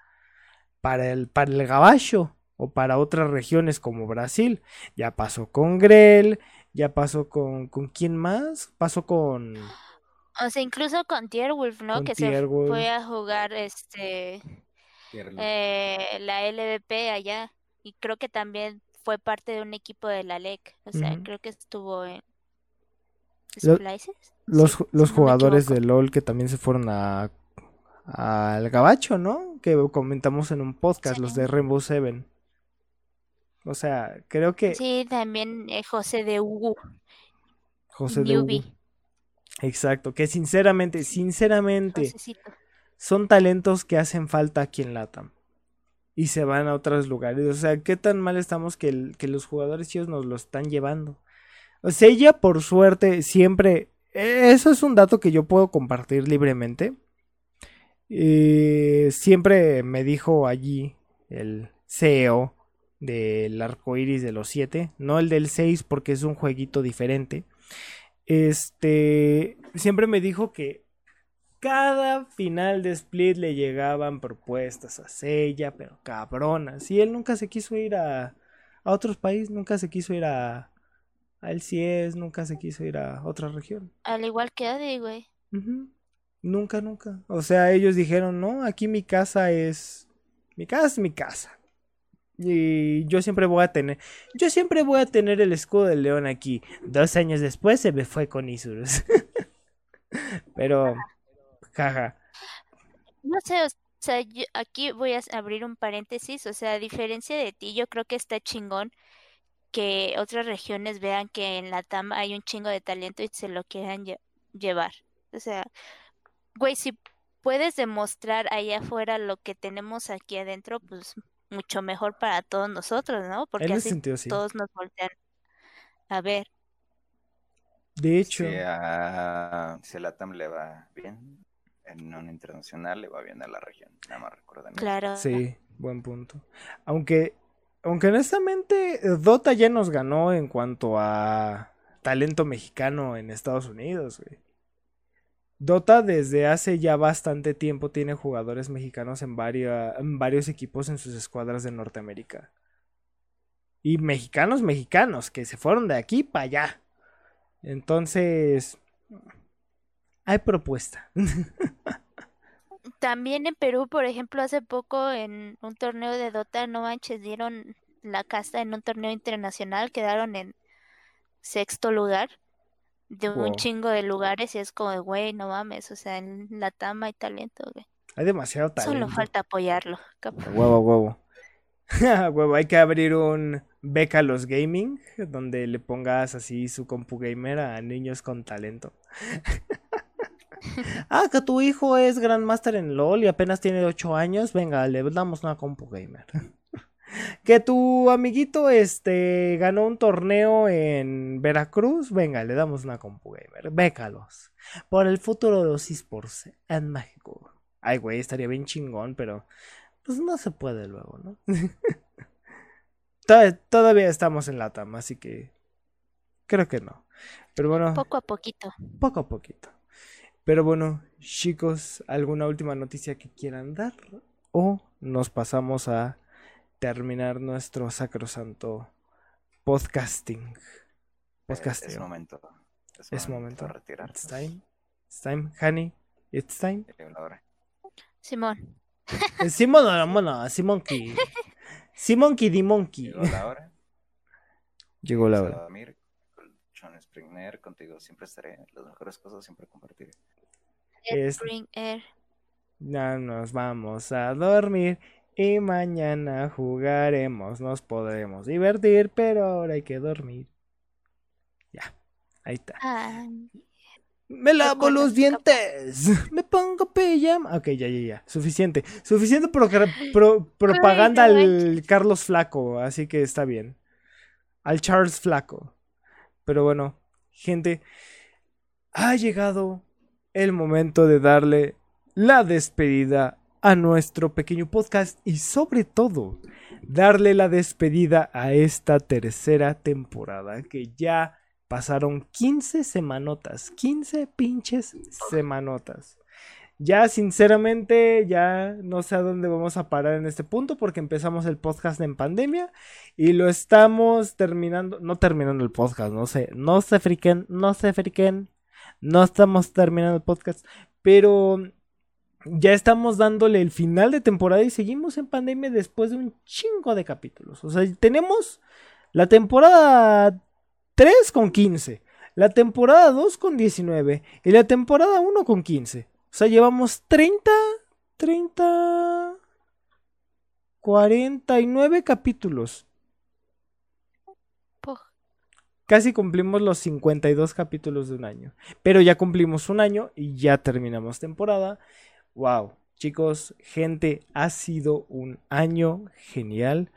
para el, para el gabacho o para otras regiones como Brasil. Ya pasó con Grell, ya pasó con, ¿con quién más? Pasó con... O sea, incluso con Tierwolf, ¿no? Con Que se Tierwolf. fue a jugar este eh, la LVP allá. Y creo que también fue parte de un equipo de la LEC. O sea, creo que estuvo en. Los, Sí, los no me jugadores de LOL que también se fueron a al gabacho, ¿no? Que comentamos en un podcast, los de Rainbow Seven. O sea, creo que Sí, también eh, José de Hugo. José de Hugo. Exacto, que sinceramente, sinceramente, Josecito. son talentos que hacen falta aquí en LATAM. Y se van a otros lugares. O sea, qué tan mal estamos que, que los jugadores chidos nos lo están llevando. O sea, ella por suerte siempre... eh, Eso es un dato que yo puedo compartir libremente. Eh, siempre me dijo allí el CEO del arco iris de los 7, no el del 6 porque es un jueguito diferente. Este siempre me dijo que cada final de Split le llegaban propuestas a Sella, pero cabronas. Y él nunca se quiso ir a, a otros países, nunca se quiso ir a, a El CIES, nunca se quiso ir a otra región. Al igual que Adi, güey. Nunca, nunca. O sea, ellos dijeron, no, aquí mi casa es... Mi casa es mi casa. Y yo siempre voy a tener... Yo siempre voy a tener el escudo del león aquí. Dos años después se me fue con Isurus. Pero... Jaja. No sé, o sea, yo- aquí voy a abrir un paréntesis. O sea, a diferencia de ti, yo creo que está chingón que otras regiones vean que en la TAM hay un chingo de talento y se lo quieran lle- llevar. O sea, güey, si puedes demostrar allá afuera lo que tenemos aquí adentro, pues mucho mejor para todos nosotros, ¿no? Porque En ese así sentido, sí. todos nos voltean a ver. De hecho, Si a, si a Latam le va bien, en un internacional le va bien a la región. Nada más recuerden. Claro. sí, buen punto. Aunque, aunque honestamente, Dota ya nos ganó en cuanto a talento mexicano en Estados Unidos, güey. Dota desde hace ya bastante tiempo tiene jugadores mexicanos en, varia- en varios equipos en sus escuadras de Norteamérica. Y mexicanos, mexicanos, que se fueron de aquí para allá. Entonces, hay propuesta. También en Perú, por ejemplo, hace poco en un torneo de Dota, no manches, dieron la casta en un torneo internacional, quedaron en sexto lugar de un chingo de lugares y es como, güey, no mames, o sea, en la tama hay talento, güey. Hay demasiado Solo talento. falta apoyarlo. cap- A Huevo, huevo. Huevo, hay que abrir un beca a los gaming, donde le pongas así su compu gamer a niños con talento. ah, que tu hijo es Grandmaster en LOL y apenas tiene 8 años, venga, le damos una compu gamer. que tu amiguito este ganó un torneo en Veracruz, venga, le damos una compu gamer. Bécalos. Por el futuro de los esports en México. Ay, güey, estaría bien chingón, pero pues no se puede luego, ¿no? Tod- Todavía estamos en LATAM, así que creo que no. Pero bueno, Poco a poquito. poco a poquito. Pero bueno, chicos, ¿alguna última noticia que quieran dar? ¿O nos pasamos a terminar nuestro sacrosanto podcasting? Eh, Podcasting. Es momento. Es, Es momento. It's time. It's time, honey. It's time. Llegó la hora. Simón, Eh, Simón, no, no, no, Simonki. Simonki di Monkey. Llegó la hora. Llegó la hora. Sean Springer, contigo siempre estaré. Las mejores cosas siempre compartiré. Spring Air. Ya nos vamos a dormir y mañana jugaremos. Nos podremos divertir, pero ahora hay que dormir. Ya, ahí está. Ay, Me lavo los dientes. Me pongo pijama. Ok, ya, ya, ya. Suficiente. Suficiente pro- pro- propaganda al Carlos Flaco. Así que está bien. Al Charles Flaco. Pero bueno, gente. Ha llegado el momento de darle la despedida a nuestro pequeño podcast. Y sobre todo, darle la despedida a esta tercera temporada. Que ya Pasaron 15 semanotas, 15 pinches semanotas. Ya sinceramente ya no sé a dónde vamos a parar en este punto porque empezamos el podcast en pandemia y lo estamos terminando, no terminando el podcast, no sé, no se friquen, no se friquen, no estamos terminando el podcast, pero ya estamos dándole el final de temporada y seguimos en pandemia después de un chingo de capítulos. O sea, tenemos la temporada 3 con 15, la temporada 2 con 19 y la temporada 1 con 15. O sea, llevamos 30, 30, 49 capítulos. Casi cumplimos los 52 capítulos de un año. Pero ya cumplimos un año y ya terminamos temporada. Wow. Chicos, gente, ha sido un año genial.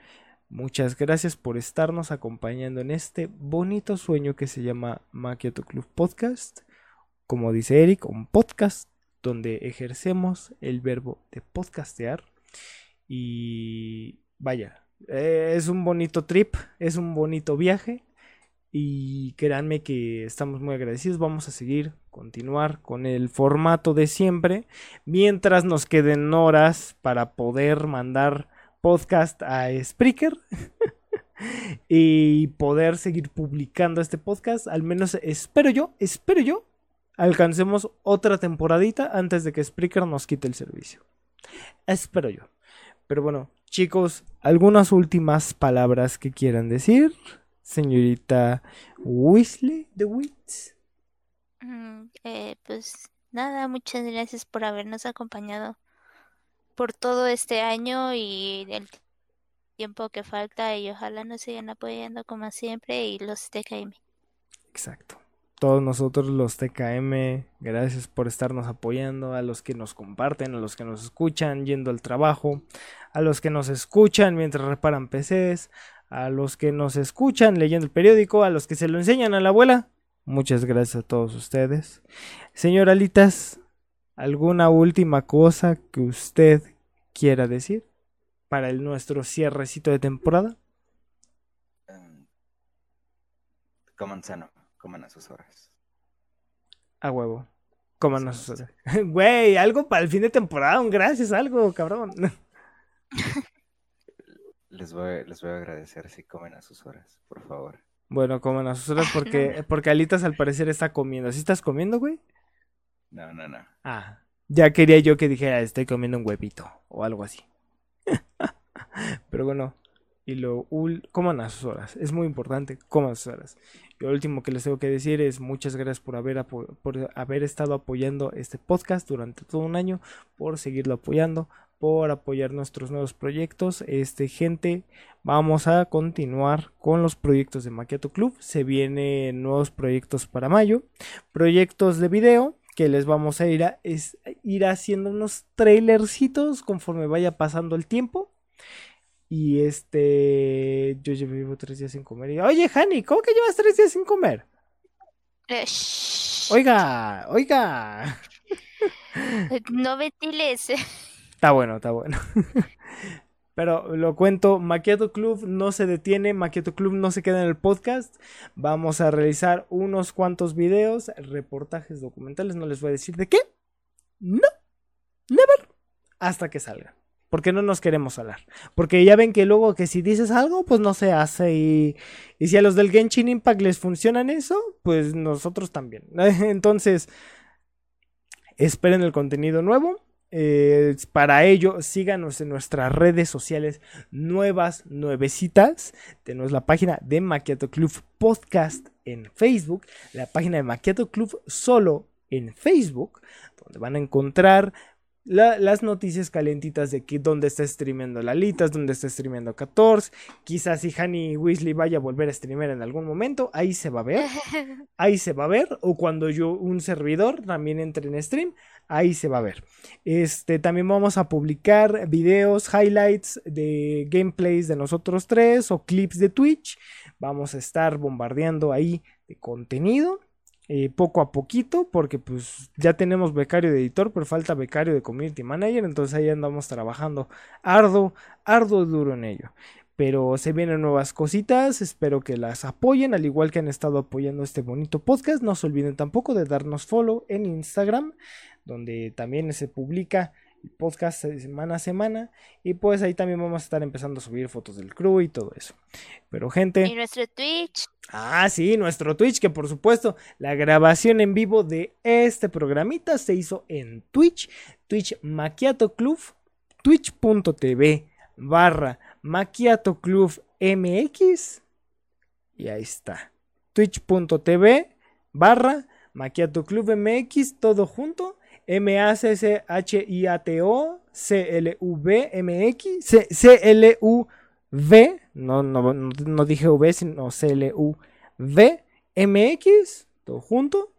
Muchas gracias por estarnos acompañando en este bonito sueño que se llama Maquiato Club Podcast. Como dice Eric, un podcast donde ejercemos el verbo de podcastear. Y vaya, eh, es un bonito trip, es un bonito viaje. Y créanme que estamos muy agradecidos. Vamos a seguir, continuar con el formato de siempre. Mientras nos queden horas para poder mandar podcast a Spreaker. y poder seguir publicando este podcast. Al menos espero yo, espero yo, alcancemos otra temporadita antes de que Spreaker nos quite el servicio. Espero yo. Pero bueno, chicos, algunas últimas palabras que quieran decir. Señorita Weasley de Wits. Mm, eh, pues nada, muchas gracias por habernos acompañado por todo este año y el tiempo que falta y ojalá nos sigan apoyando como siempre y los TKM. Exacto. Todos nosotros los TKM, gracias por estarnos apoyando, a los que nos comparten, a los que nos escuchan yendo al trabajo, a los que nos escuchan mientras reparan PCs, a los que nos escuchan leyendo el periódico, a los que se lo enseñan a la abuela. Muchas gracias a todos ustedes. Señor Alitas, ¿alguna última cosa que usted quiera decir para el nuestro cierrecito de temporada? Em, coman sano, coman a sus horas. A huevo. Coman a sus horas. Güey, algo para el fin de temporada, un gracias, algo, cabrón. Les voy, les voy a agradecer si comen a sus horas, por favor. Bueno, coman a sus horas porque, porque Alitas al parecer está comiendo. ¿Sí estás comiendo, güey? No, no, no. Ah, ya quería yo que dijera estoy comiendo un huevito o algo así. Pero bueno, y lo coman a sus horas. Es muy importante, coman a sus horas. Y lo último que les tengo que decir es muchas gracias por haber, por haber estado apoyando este podcast durante todo un año, por seguirlo apoyando, por apoyar nuestros nuevos proyectos. Este, gente, vamos a continuar con los proyectos de Maquiato Club. Se vienen nuevos proyectos para mayo, proyectos de video que les vamos a ir a es, ir haciendo unos trailercitos conforme vaya pasando el tiempo. Y este, yo llevo tres días sin comer. Y, Oye, Hani, ¿cómo que llevas tres días sin comer? Eh, oiga, oiga. No ventiles. Está bueno, está bueno. Pero lo cuento, Maquiato Club no se detiene, Maquiato Club no se queda en el podcast. Vamos a realizar unos cuantos videos, reportajes documentales, no les voy a decir de qué. No, never, hasta que salga. Porque no nos queremos hablar. Porque ya ven que luego que si dices algo, pues no se hace. Y, y si a los del Genshin Impact les funcionan eso, pues nosotros también. Entonces, esperen el contenido nuevo. Eh, para ello, síganos en nuestras redes sociales nuevas, nuevecitas. Tenemos la página de Maquiato Club Podcast en Facebook, la página de Maquiato Club solo en Facebook, donde van a encontrar las noticias calentitas de que dónde está streameando Lalitas, dónde está streameando 14. Quizás si Hani Weasley vaya a volver a streamear en algún momento, ahí se va a ver. Ahí se va a ver. O cuando yo, un servidor, también entre en stream, ahí se va a ver. Este, también vamos a publicar videos, highlights de gameplays de nosotros tres o clips de Twitch. Vamos a estar bombardeando ahí de contenido. Eh, poco a poquito, porque pues ya tenemos becario de editor, pero falta becario de community manager, entonces ahí andamos trabajando arduo, arduo duro en ello. Pero se vienen nuevas cositas, espero que las apoyen, al igual que han estado apoyando este bonito podcast. No se olviden tampoco de darnos follow en Instagram, donde también se publica podcast semana a semana. Y pues ahí también vamos a estar empezando a subir fotos del crew y todo eso. Pero gente... Y nuestro Twitch. Ah, sí, nuestro Twitch, que por supuesto la grabación en vivo de este programita se hizo en Twitch. Twitch Maquiato Club. Twitch.tv barra Maquiato Club MX. Y ahí está. Twitch.tv barra Maquiato Club MX, todo junto. M-A-C-C-H-I-A-T-O C-L-U-V-M-X C-L-U-V no, no, no, dije V, sino C-L-U-V M-X todo junto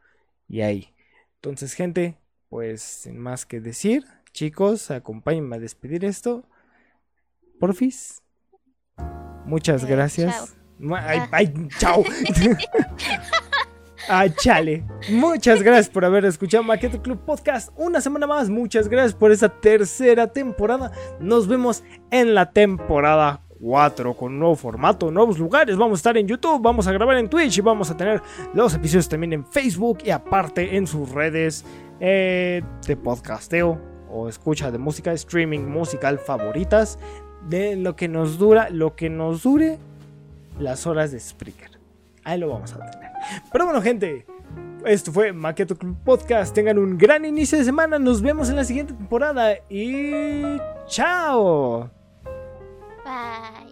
y ahí. Entonces, gente, pues sin más que decir, chicos, acompáñenme a despedir esto. Porfis. Muchas Eh, gracias. chao. Ay, chao. Ah, chale. Muchas gracias por haber escuchado Maqueto Club Podcast una semana más. Muchas gracias por esa tercera temporada. Nos vemos en la temporada 4 con nuevo formato, nuevos lugares. Vamos a estar en YouTube, vamos a grabar en Twitch y vamos a tener los episodios también en Facebook y aparte en sus redes eh, de podcasteo o escucha de música, streaming musical favoritas. De lo que nos dura, lo que nos dure las horas de Spreaker. Ahí lo vamos a tener. Pero bueno, gente, esto fue Maqueto Club Podcast. Tengan un gran inicio de semana. Nos vemos en la siguiente temporada. Y chao. Bye.